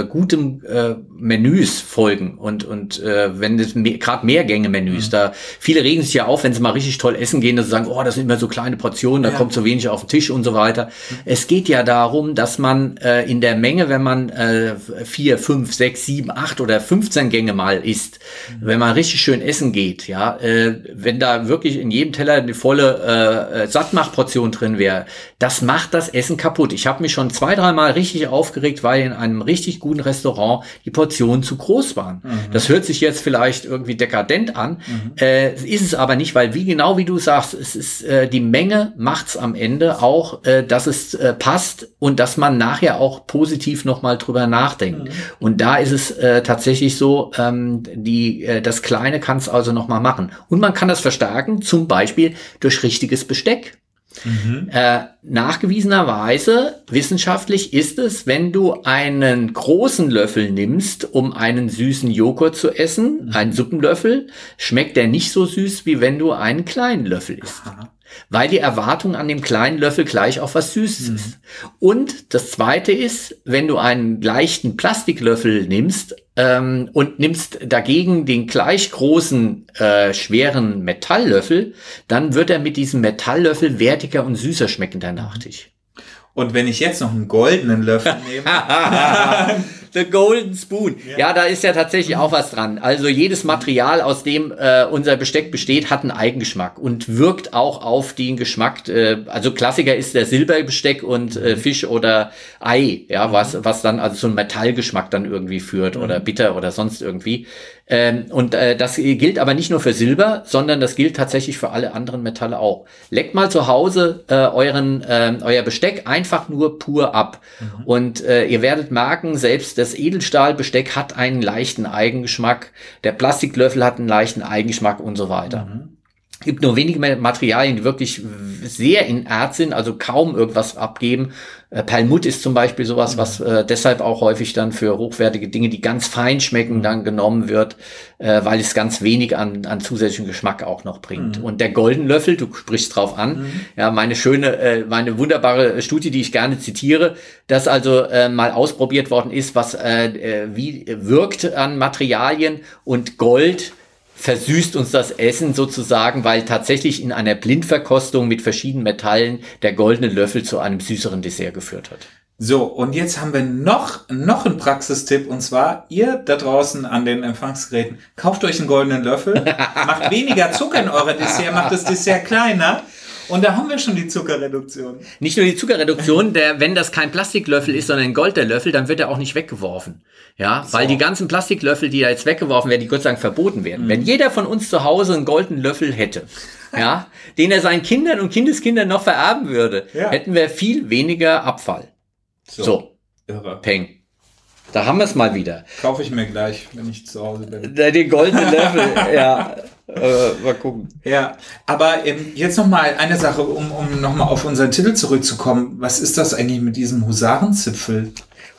äh, gutem äh, Menüs folgen und und äh, wenn es me gerade Mehrgänge-Menüs, da viele regen sich ja auf, wenn sie mal richtig toll essen gehen, dass sie sagen, oh, das sind immer so kleine Portionen, da Ja. kommt so wenig auf den Tisch und so weiter. Es geht ja darum, dass man äh, in der Menge, wenn man äh, vier, fünf, sechs, sieben, acht oder 15 Gänge mal isst, wenn man richtig schön essen geht, ja, äh, wenn da wirklich in jedem Teller eine volle äh, äh, Sattmachportion drin wäre, das macht das Essen kaputt. Ich habe mich schon zwei, dreimal richtig aufgeregt, weil in einem richtig guten Restaurant die Portionen zu groß waren. Das hört sich jetzt vielleicht irgendwie dekadent an, äh, ist es aber nicht, weil wie genau wie du sagst, es ist äh, die Menge macht's am Ende auch, äh, dass es äh, passt und dass man nachher auch positiv nochmal drüber nachdenkt. Und da ist es äh, tatsächlich so, ähm, die, äh, das Kleine kann es also nochmal machen. Und man kann das verstärken, zum Beispiel durch richtiges Besteck. Äh, nachgewiesenerweise wissenschaftlich ist es, wenn du einen großen Löffel nimmst, um einen süßen Joghurt zu essen, einen Suppenlöffel, schmeckt der nicht so süß, wie wenn du einen kleinen Löffel isst. Weil die Erwartung an dem kleinen Löffel gleich auf was Süßes ist. Und das zweite ist, wenn du einen leichten Plastiklöffel nimmst ähm, und nimmst dagegen den gleich großen, äh, schweren Metalllöffel, dann wird er mit diesem Metalllöffel wertiger und süßer schmecken, der Nachtisch. Und wenn ich jetzt noch einen goldenen Löffel nehme, The Golden Spoon. Ja. da ist ja tatsächlich auch was dran. Also jedes Material, aus dem äh, unser Besteck besteht, hat einen Eigengeschmack und wirkt auch auf den Geschmack. Äh, also Klassiker ist der Silberbesteck und äh, Fisch oder Ei, ja, was, was dann also so einen Metallgeschmack dann irgendwie führt oder bitter oder sonst irgendwie. Ähm, und äh, das gilt aber nicht nur für Silber, sondern das gilt tatsächlich für alle anderen Metalle auch. Leckt mal zu Hause äh, euren ähm, euer Besteck einfach nur pur ab und äh, ihr werdet merken, selbst das Edelstahlbesteck hat einen leichten Eigengeschmack, der Plastiklöffel hat einen leichten Eigengeschmack und so weiter. gibt nur wenige Materialien, die wirklich sehr inert sind, also kaum irgendwas abgeben. Äh, Perlmutt ist zum Beispiel sowas, was äh, deshalb auch häufig dann für hochwertige Dinge, die ganz fein schmecken, dann genommen wird, äh, weil es ganz wenig an, an zusätzlichen Geschmack auch noch bringt. Und der Goldenlöffel, du sprichst drauf an, ja, meine schöne, äh, meine wunderbare Studie, die ich gerne zitiere, dass also äh, mal ausprobiert worden ist, was äh, äh, wie wirkt an Materialien und Gold versüßt uns das Essen sozusagen, weil tatsächlich in einer Blindverkostung mit verschiedenen Metallen der goldene Löffel zu einem süßeren Dessert geführt hat. So, und jetzt haben wir noch, noch einen Praxistipp, und zwar ihr da draußen an den Empfangsgeräten, kauft euch einen goldenen Löffel, macht weniger Zucker in euer Dessert, macht das Dessert kleiner, und da haben wir schon die Zuckerreduktion. Nicht nur die Zuckerreduktion, der, wenn das kein Plastiklöffel ist, sondern ein Goldlöffel, dann wird er auch nicht weggeworfen. Ja, weil die ganzen Plastiklöffel, die da jetzt weggeworfen werden, die Gott sei Dank verboten werden. Wenn jeder von uns zu Hause einen goldenen Löffel hätte, ja, den er seinen Kindern und Kindeskindern noch vererben würde, Ja. hätten wir viel weniger Abfall. So, Irre. Peng. Da haben wir es mal wieder. Kaufe ich mir gleich, wenn ich zu Hause bin. Der- Den goldenen Löffel, ja. Äh, mal gucken. Ja, aber ähm, jetzt noch mal eine Sache, um, um noch mal auf unseren Titel zurückzukommen. Was ist das eigentlich mit diesem Husarenzipfel?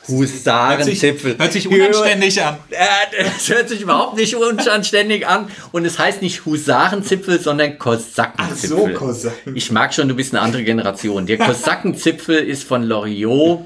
Husarenzipfel. Hört sich unanständig an. Äh, Das hört sich überhaupt nicht unanständig an. Und es heißt nicht Husarenzipfel, sondern Kosakenzipfel. Ach so, Kosaken. Ich mag schon, du bist eine andere Generation. Der Kosakenzipfel ist von Loriot.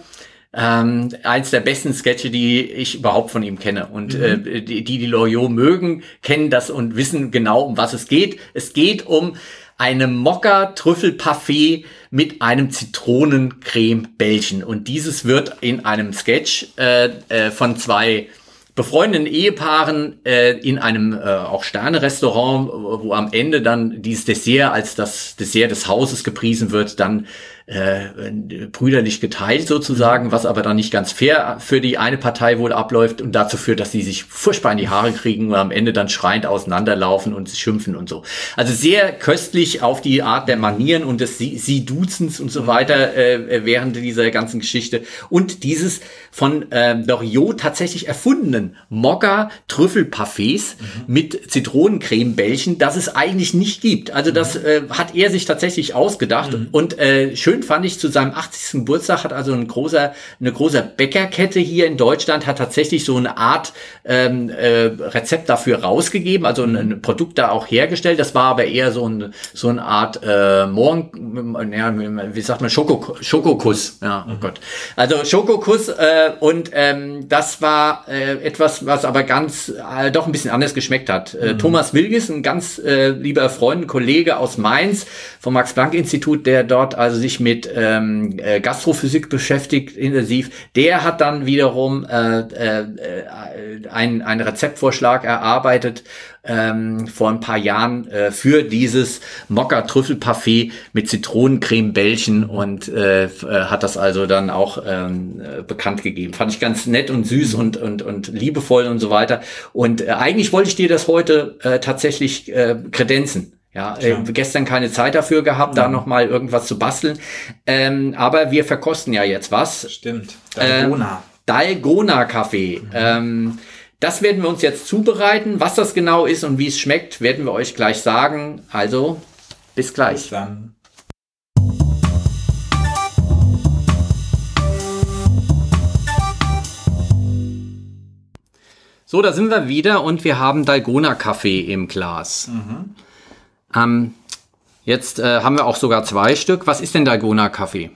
Ähm, eins der besten Sketche, die ich überhaupt von ihm kenne. Und äh, die, die die Loriot mögen, kennen das und wissen genau, um was es geht. Es geht um eine Mokka-Trüffelparfait mit einem Zitronencreme-Bällchen. Und dieses wird in einem Sketch äh, äh, von zwei befreundeten Ehepaaren äh, in einem äh, auch Sterne-Restaurant, wo am Ende dann dieses Dessert als das Dessert des Hauses gepriesen wird, dann äh, brüderlich geteilt sozusagen, was aber dann nicht ganz fair für die eine Partei wohl abläuft und dazu führt, dass sie sich furchtbar in die Haare kriegen und am Ende dann schreiend auseinanderlaufen und schimpfen und so. Also sehr köstlich auf die Art der Manieren und des Sie, Sie Duzens und so weiter äh, während dieser ganzen Geschichte und dieses von äh, Loriot tatsächlich erfundenen Mokka Trüffelparfaits mhm. mit Zitronencremebällchen, das es eigentlich nicht gibt. Also das äh, hat er sich tatsächlich ausgedacht mhm. und äh, schön fand ich zu seinem 80. Geburtstag hat also ein großer eine große Bäckerkette hier in Deutschland hat tatsächlich so eine Art ähm, äh, Rezept dafür rausgegeben, also ein, ein, Produkt da auch hergestellt. Das war aber eher so ein so eine Art äh, Morgen, ja, wie sagt man Schoko Schokokuss. Ja, oh mhm. Gott. Also Schokokuss äh, und ähm, das war äh, etwas, was aber ganz äh, doch ein bisschen anders geschmeckt hat. Äh, mhm. Thomas Wilges, ein ganz äh, lieber Freund, ein Kollege aus Mainz vom Max-Planck-Institut, der dort also sich mit ähm, äh, Gastrophysik beschäftigt, intensiv, der hat dann wiederum äh, äh, ein, einen Rezeptvorschlag erarbeitet ähm, vor ein paar Jahren äh, für dieses Mokka Trüffelparfait mit Zitronencremebällchen und äh, hat das also dann auch ähm, bekannt gegeben. Fand ich ganz nett und süß und, und, und liebevoll und so weiter. Und äh, eigentlich wollte ich dir das heute äh, tatsächlich äh, kredenzen. Ja, äh, gestern keine Zeit dafür gehabt, mhm. da noch mal irgendwas zu basteln. Ähm, aber wir verkosten ja jetzt was. Stimmt. Dalgona. Ähm, Dalgona Kaffee. Mhm. Ähm, das werden wir uns jetzt zubereiten. Was das genau ist und wie es schmeckt, werden wir euch gleich sagen. Also, bis gleich. Bis dann. So, da sind wir wieder und wir haben Dalgona Kaffee im Glas. Mhm. Ähm, jetzt äh, haben wir auch sogar zwei Stück. Was ist denn Dalgona Kaffee?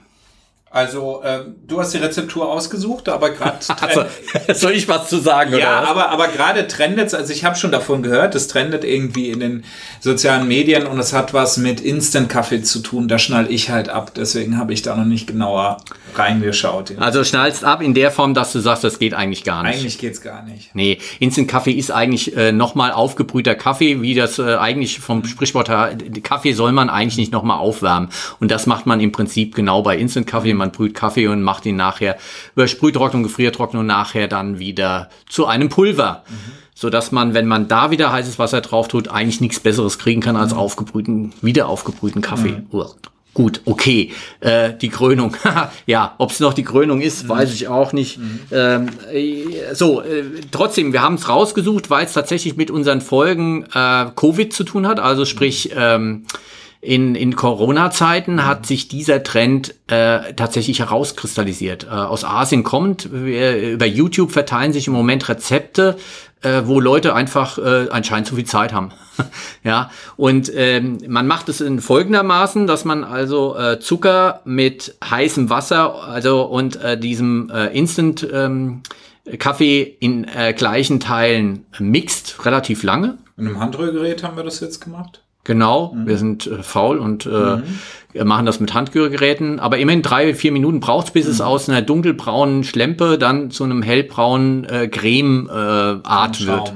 Also, ähm, du hast die Rezeptur ausgesucht, aber gerade. also, soll ich was zu sagen? Ja, oder aber, aber gerade trendet also ich habe schon davon gehört, es trendet irgendwie in den sozialen Medien und es hat was mit Instant-Kaffee zu tun. Da schnall ich halt ab, deswegen habe ich da noch nicht genauer reingeschaut. Also schnallst ab in der Form, dass du sagst, das geht eigentlich gar nicht. Eigentlich geht's gar nicht. Nee, Instant-Kaffee ist eigentlich äh, nochmal aufgebrühter Kaffee, wie das äh, eigentlich vom Sprichwort her, Kaffee soll man eigentlich nicht nochmal aufwärmen. Und das macht man im Prinzip genau bei Instant-Kaffee man brüht Kaffee und macht ihn nachher über Sprühtrocknung, Gefriertrocknung nachher dann wieder zu einem Pulver. Mhm. So dass man, wenn man da wieder heißes Wasser drauf tut, eigentlich nichts Besseres kriegen kann als mhm. aufgebrühten, wieder aufgebrühten Kaffee. Mhm. Gut, okay. Äh, die Krönung. ja, ob es noch die Krönung ist, mhm. weiß ich auch nicht. Mhm. Ähm, äh, so, äh, trotzdem, wir haben es rausgesucht, weil es tatsächlich mit unseren Folgen äh, Covid zu tun hat. Also sprich, ähm, in, in Corona-Zeiten hat sich dieser Trend äh, tatsächlich herauskristallisiert. Äh, aus Asien kommt, wir, über YouTube verteilen sich im Moment Rezepte, äh, wo Leute einfach äh, anscheinend zu viel Zeit haben. ja, und ähm, man macht es in folgendermaßen, dass man also äh, Zucker mit heißem Wasser, also und äh, diesem äh, Instant ähm, Kaffee in äh, gleichen Teilen mixt, relativ lange. In einem Handrührgerät haben wir das jetzt gemacht? Genau, mhm. wir sind äh, faul und äh, mhm. machen das mit Handgerührgeräten. Aber immerhin drei, vier Minuten braucht es, bis mhm. es aus einer dunkelbraunen Schlempe dann zu einem hellbraunen äh, Creme-Art äh, wird.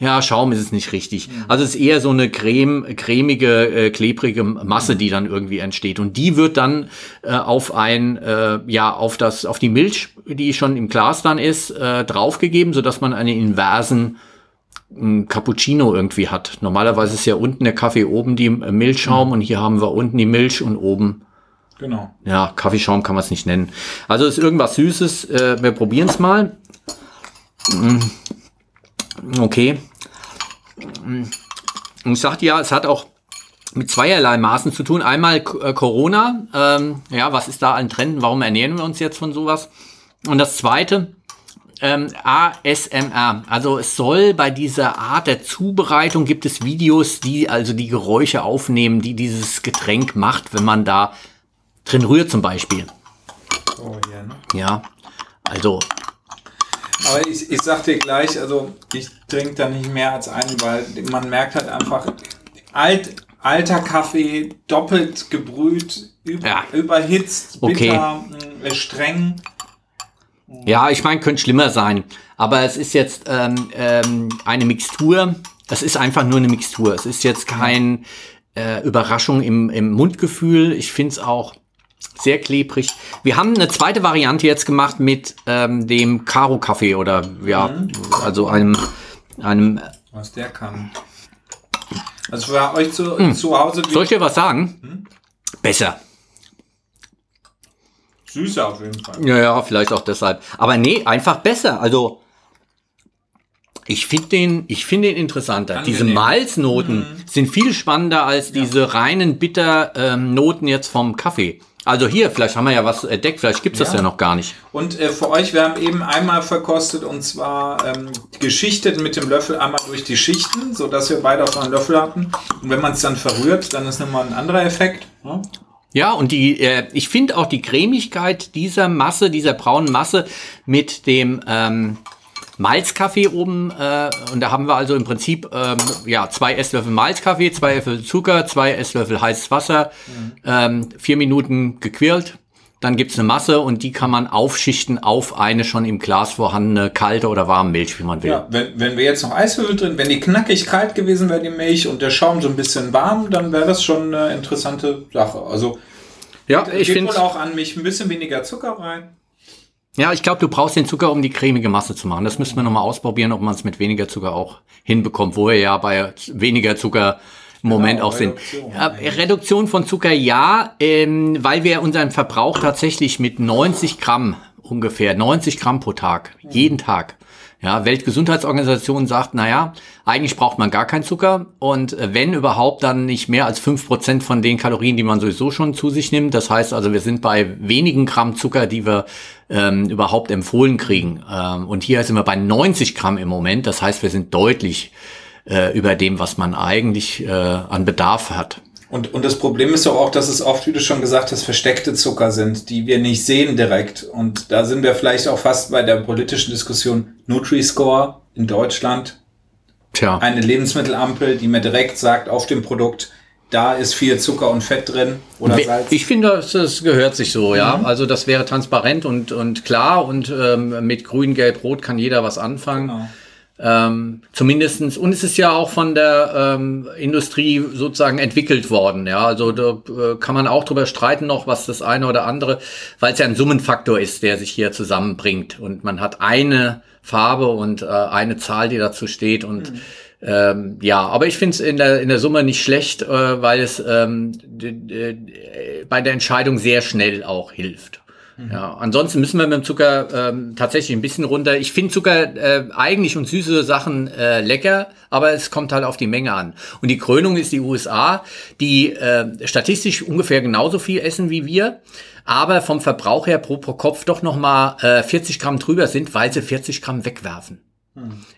Ja, Schaum ist es nicht richtig. Mhm. Also es ist eher so eine creme, cremige, äh, klebrige Masse, mhm. die dann irgendwie entsteht. Und die wird dann äh, auf ein, äh, ja, auf das, auf die Milch, die schon im Glas dann ist, äh, draufgegeben, sodass man einen inversen ein Cappuccino irgendwie hat. Normalerweise ist ja unten der Kaffee, oben die Milchschaum mhm. und hier haben wir unten die Milch und oben. Genau. Ja, Kaffeeschaum kann man es nicht nennen. Also ist irgendwas Süßes. Äh, wir probieren es mal. Mm. Okay. Mm. Und ich sagte ja, es hat auch mit zweierlei Maßen zu tun. Einmal äh, Corona. Ähm, ja, was ist da an Trenden? Warum ernähren wir uns jetzt von sowas? Und das zweite, ähm, ASMR. Also es soll bei dieser Art der Zubereitung gibt es Videos, die also die Geräusche aufnehmen, die dieses Getränk macht, wenn man da drin rührt zum Beispiel. Oh, ja, ne? Ja, also. Aber ich, ich sag dir gleich, also ich trinke da nicht mehr als einen, weil man merkt halt einfach, alt, alter Kaffee, doppelt gebrüht, über, ja. überhitzt, bitter, okay. streng. Ja, ich meine, könnte schlimmer sein. Aber es ist jetzt ähm, ähm, eine Mixtur. Es ist einfach nur eine Mixtur. Es ist jetzt kein äh, Überraschung im, im Mundgefühl. Ich finde es auch Sehr klebrig. Wir haben eine zweite Variante jetzt gemacht mit ähm, dem Karo-Kaffee oder ja, also einem, einem. Was der kann. Also für euch zu, zu Hause Soll ich dir was sagen? Besser. Süßer auf jeden Fall. Ja, ja, vielleicht auch deshalb. Aber nee, einfach besser. Also ich finde den, ich finde den interessanter. Diese Angenehm. Malznoten sind viel spannender als diese reinen Bitter-Noten jetzt vom Kaffee. Also hier, vielleicht haben wir ja was entdeckt, vielleicht gibt's das Ja. ja noch gar nicht. Und äh, für euch, wir haben eben einmal verkostet und zwar ähm, geschichtet mit dem Löffel einmal durch die Schichten, so dass wir beide auf einen Löffel hatten. Und wenn man es dann verrührt, dann ist nochmal ein anderer Effekt. ne? Ja, und die, äh, ich finde auch die Cremigkeit dieser Masse, dieser braunen Masse mit dem ähm, Malzkaffee oben, äh, und da haben wir also im Prinzip ähm, ja zwei Esslöffel Malzkaffee, zwei Esslöffel Zucker, zwei Esslöffel heißes Wasser, ähm, vier Minuten gequirlt. Dann gibt's eine Masse und die kann man aufschichten auf eine schon im Glas vorhandene kalte oder warme Milch, wie man will. Ja, wenn, wenn wir jetzt noch Eiswürfel drin, wenn die knackig kalt gewesen wäre, die Milch, und der Schaum so ein bisschen warm, dann wäre das schon eine interessante Sache. Also Ja, ich geht finde. wohl auch an mich ein bisschen weniger Zucker rein. Ja, ich glaube, du brauchst den Zucker, um die cremige Masse zu machen. Das müssen wir nochmal ausprobieren, ob man es mit weniger Zucker auch hinbekommt, wo wir ja bei weniger Zucker Moment auch sind. Reduktion. Ja, Reduktion von Zucker ja, ähm, weil wir unseren Verbrauch tatsächlich mit 90 Gramm ungefähr, 90 Gramm pro Tag, jeden Tag. Ja, Weltgesundheitsorganisation sagt, naja, eigentlich braucht man gar keinen Zucker und äh, wenn überhaupt, dann nicht mehr als fünf Prozent von den Kalorien, die man sowieso schon zu sich nimmt. Das heißt also, wir sind bei wenigen Gramm Zucker, die wir ähm, überhaupt empfohlen kriegen. Ähm, und hier sind wir bei 90 Gramm im Moment. Das heißt, wir sind deutlich äh, über dem, was man eigentlich äh, an Bedarf hat. Und, und das Problem ist doch auch, dass es oft, wie du schon gesagt hast, versteckte Zucker sind, die wir nicht sehen direkt. Und da sind wir vielleicht auch fast bei der politischen Diskussion Nutri-Score in Deutschland. Tja. Eine Lebensmittelampel, die mir direkt sagt auf dem Produkt, da ist viel Zucker und Fett drin oder Salz. Ich finde, das, gehört sich so, ja. Also das wäre transparent und, und klar und ähm, mit Grün, Gelb, Rot kann jeder was anfangen. Genau. Ähm, zumindestens und es ist ja auch von der ähm, Industrie sozusagen entwickelt worden, ja. Also da äh, kann man auch drüber streiten noch, was das eine oder andere, weil es ja ein Summenfaktor ist, der sich hier zusammenbringt. Und man hat eine Farbe und äh, eine Zahl, die dazu steht und ähm, ja, aber ich finde es in der, in der Summe nicht schlecht, äh, weil es ähm, d- bei der Entscheidung sehr schnell auch hilft. Ja, ansonsten müssen wir mit dem Zucker ähm, tatsächlich ein bisschen runter. Ich finde Zucker äh, eigentlich und süße Sachen äh, lecker, aber es kommt halt auf die Menge an. Und die Krönung ist die USA, die äh, statistisch ungefähr genauso viel essen wie wir, aber vom Verbrauch her pro, pro Kopf doch noch mal äh, 40 Gramm drüber sind, weil sie 40 Gramm wegwerfen.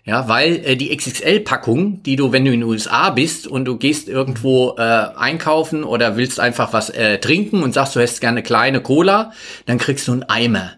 Ja, weil äh, die XXL-Packung, die du, wenn du in den USA bist und du gehst irgendwo äh, einkaufen oder willst einfach was äh, trinken und sagst, du hättest gerne eine kleine Cola, dann kriegst du einen Eimer.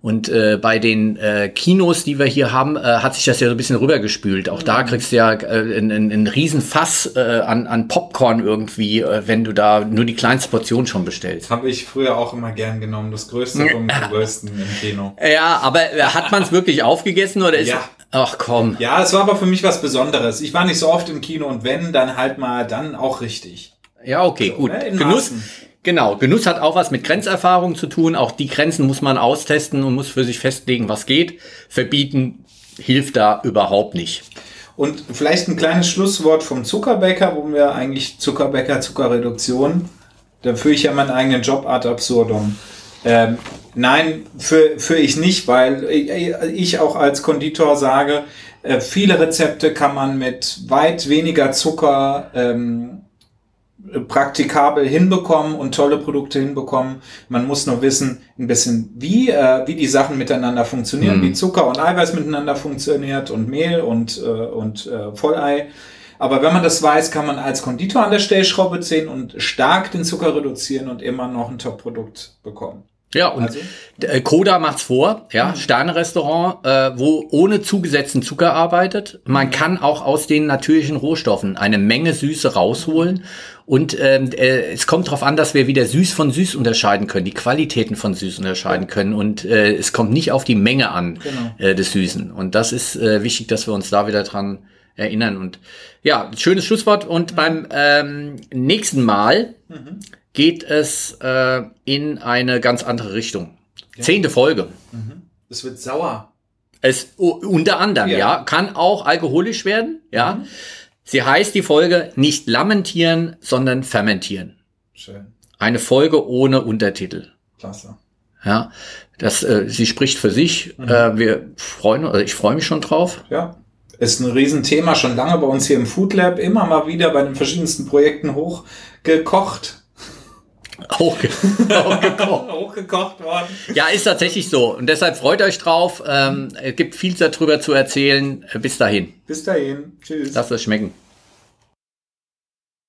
Und äh, bei den äh, Kinos, die wir hier haben, äh, hat sich das ja so ein bisschen rübergespült. Auch da kriegst du ja äh, einen, riesen Fass äh, an, an Popcorn irgendwie, äh, wenn du da nur die kleinste Portion schon bestellst. Habe ich früher auch immer gern genommen, das Größte vom Größten im Kino. Ja, aber äh, hat man es wirklich aufgegessen oder ist Ja. Ach komm. Ja, es war aber für mich was Besonderes. Ich war nicht so oft im Kino und wenn, dann halt mal dann auch richtig. Ja, okay, gut. ne, Genuss, Maßen. Genau. Genuss hat auch was mit Grenzerfahrung zu tun. Auch die Grenzen muss man austesten und muss für sich festlegen, was geht. Verbieten hilft da überhaupt nicht. Und vielleicht ein kleines Schlusswort vom Zuckerbäcker, wo wir eigentlich Zuckerbäcker, Zuckerreduktion, da führe ich ja meinen eigenen Job ad absurdum. Ähm, nein, für, für ich nicht, weil ich auch als Konditor sage, äh, viele Rezepte kann man mit weit weniger Zucker ähm, praktikabel hinbekommen und tolle Produkte hinbekommen. Man muss nur wissen, ein bisschen, wie, äh, wie die Sachen miteinander funktionieren, wie Zucker und Eiweiß miteinander funktioniert und Mehl und, äh, und äh, Vollei. Aber wenn man das weiß, kann man als Konditor an der Stellschraube ziehen und stark den Zucker reduzieren und immer noch ein Top-Produkt bekommen. Ja, und Also? äh, Koda macht's vor, ja, Sterne-Restaurant, äh, wo ohne zugesetzten Zucker arbeitet. Man kann auch aus den natürlichen Rohstoffen eine Menge Süße rausholen. Und ähm, äh, es kommt darauf an, dass wir wieder süß von süß unterscheiden können, die Qualitäten von süß unterscheiden können. Und äh, es kommt nicht auf die Menge an Genau. äh, des Süßen. Und das ist äh, wichtig, dass wir uns da wieder dran erinnern. Und ja, schönes Schlusswort. Und beim ähm, nächsten Mal geht es äh, in eine ganz andere Richtung. Zehnte Folge. Es wird sauer. Es unter anderem, ja. Ja. kann auch alkoholisch werden, ja. Sie heißt die Folge nicht lamentieren, sondern fermentieren. Schön. Eine Folge ohne Untertitel. Klasse. Ja, das, äh, sie spricht für sich. Äh, wir freuen, also ich freue mich schon drauf. Ja. Ist ein Riesenthema, schon lange bei uns hier im Food Lab, immer mal wieder bei den verschiedensten Projekten hochgekocht. Hochge hochgekocht. hochgekocht worden. Ja, ist tatsächlich so. Und deshalb freut euch drauf. Ähm, es gibt viel darüber zu erzählen. Bis dahin. Bis dahin. Tschüss. Lasst es schmecken.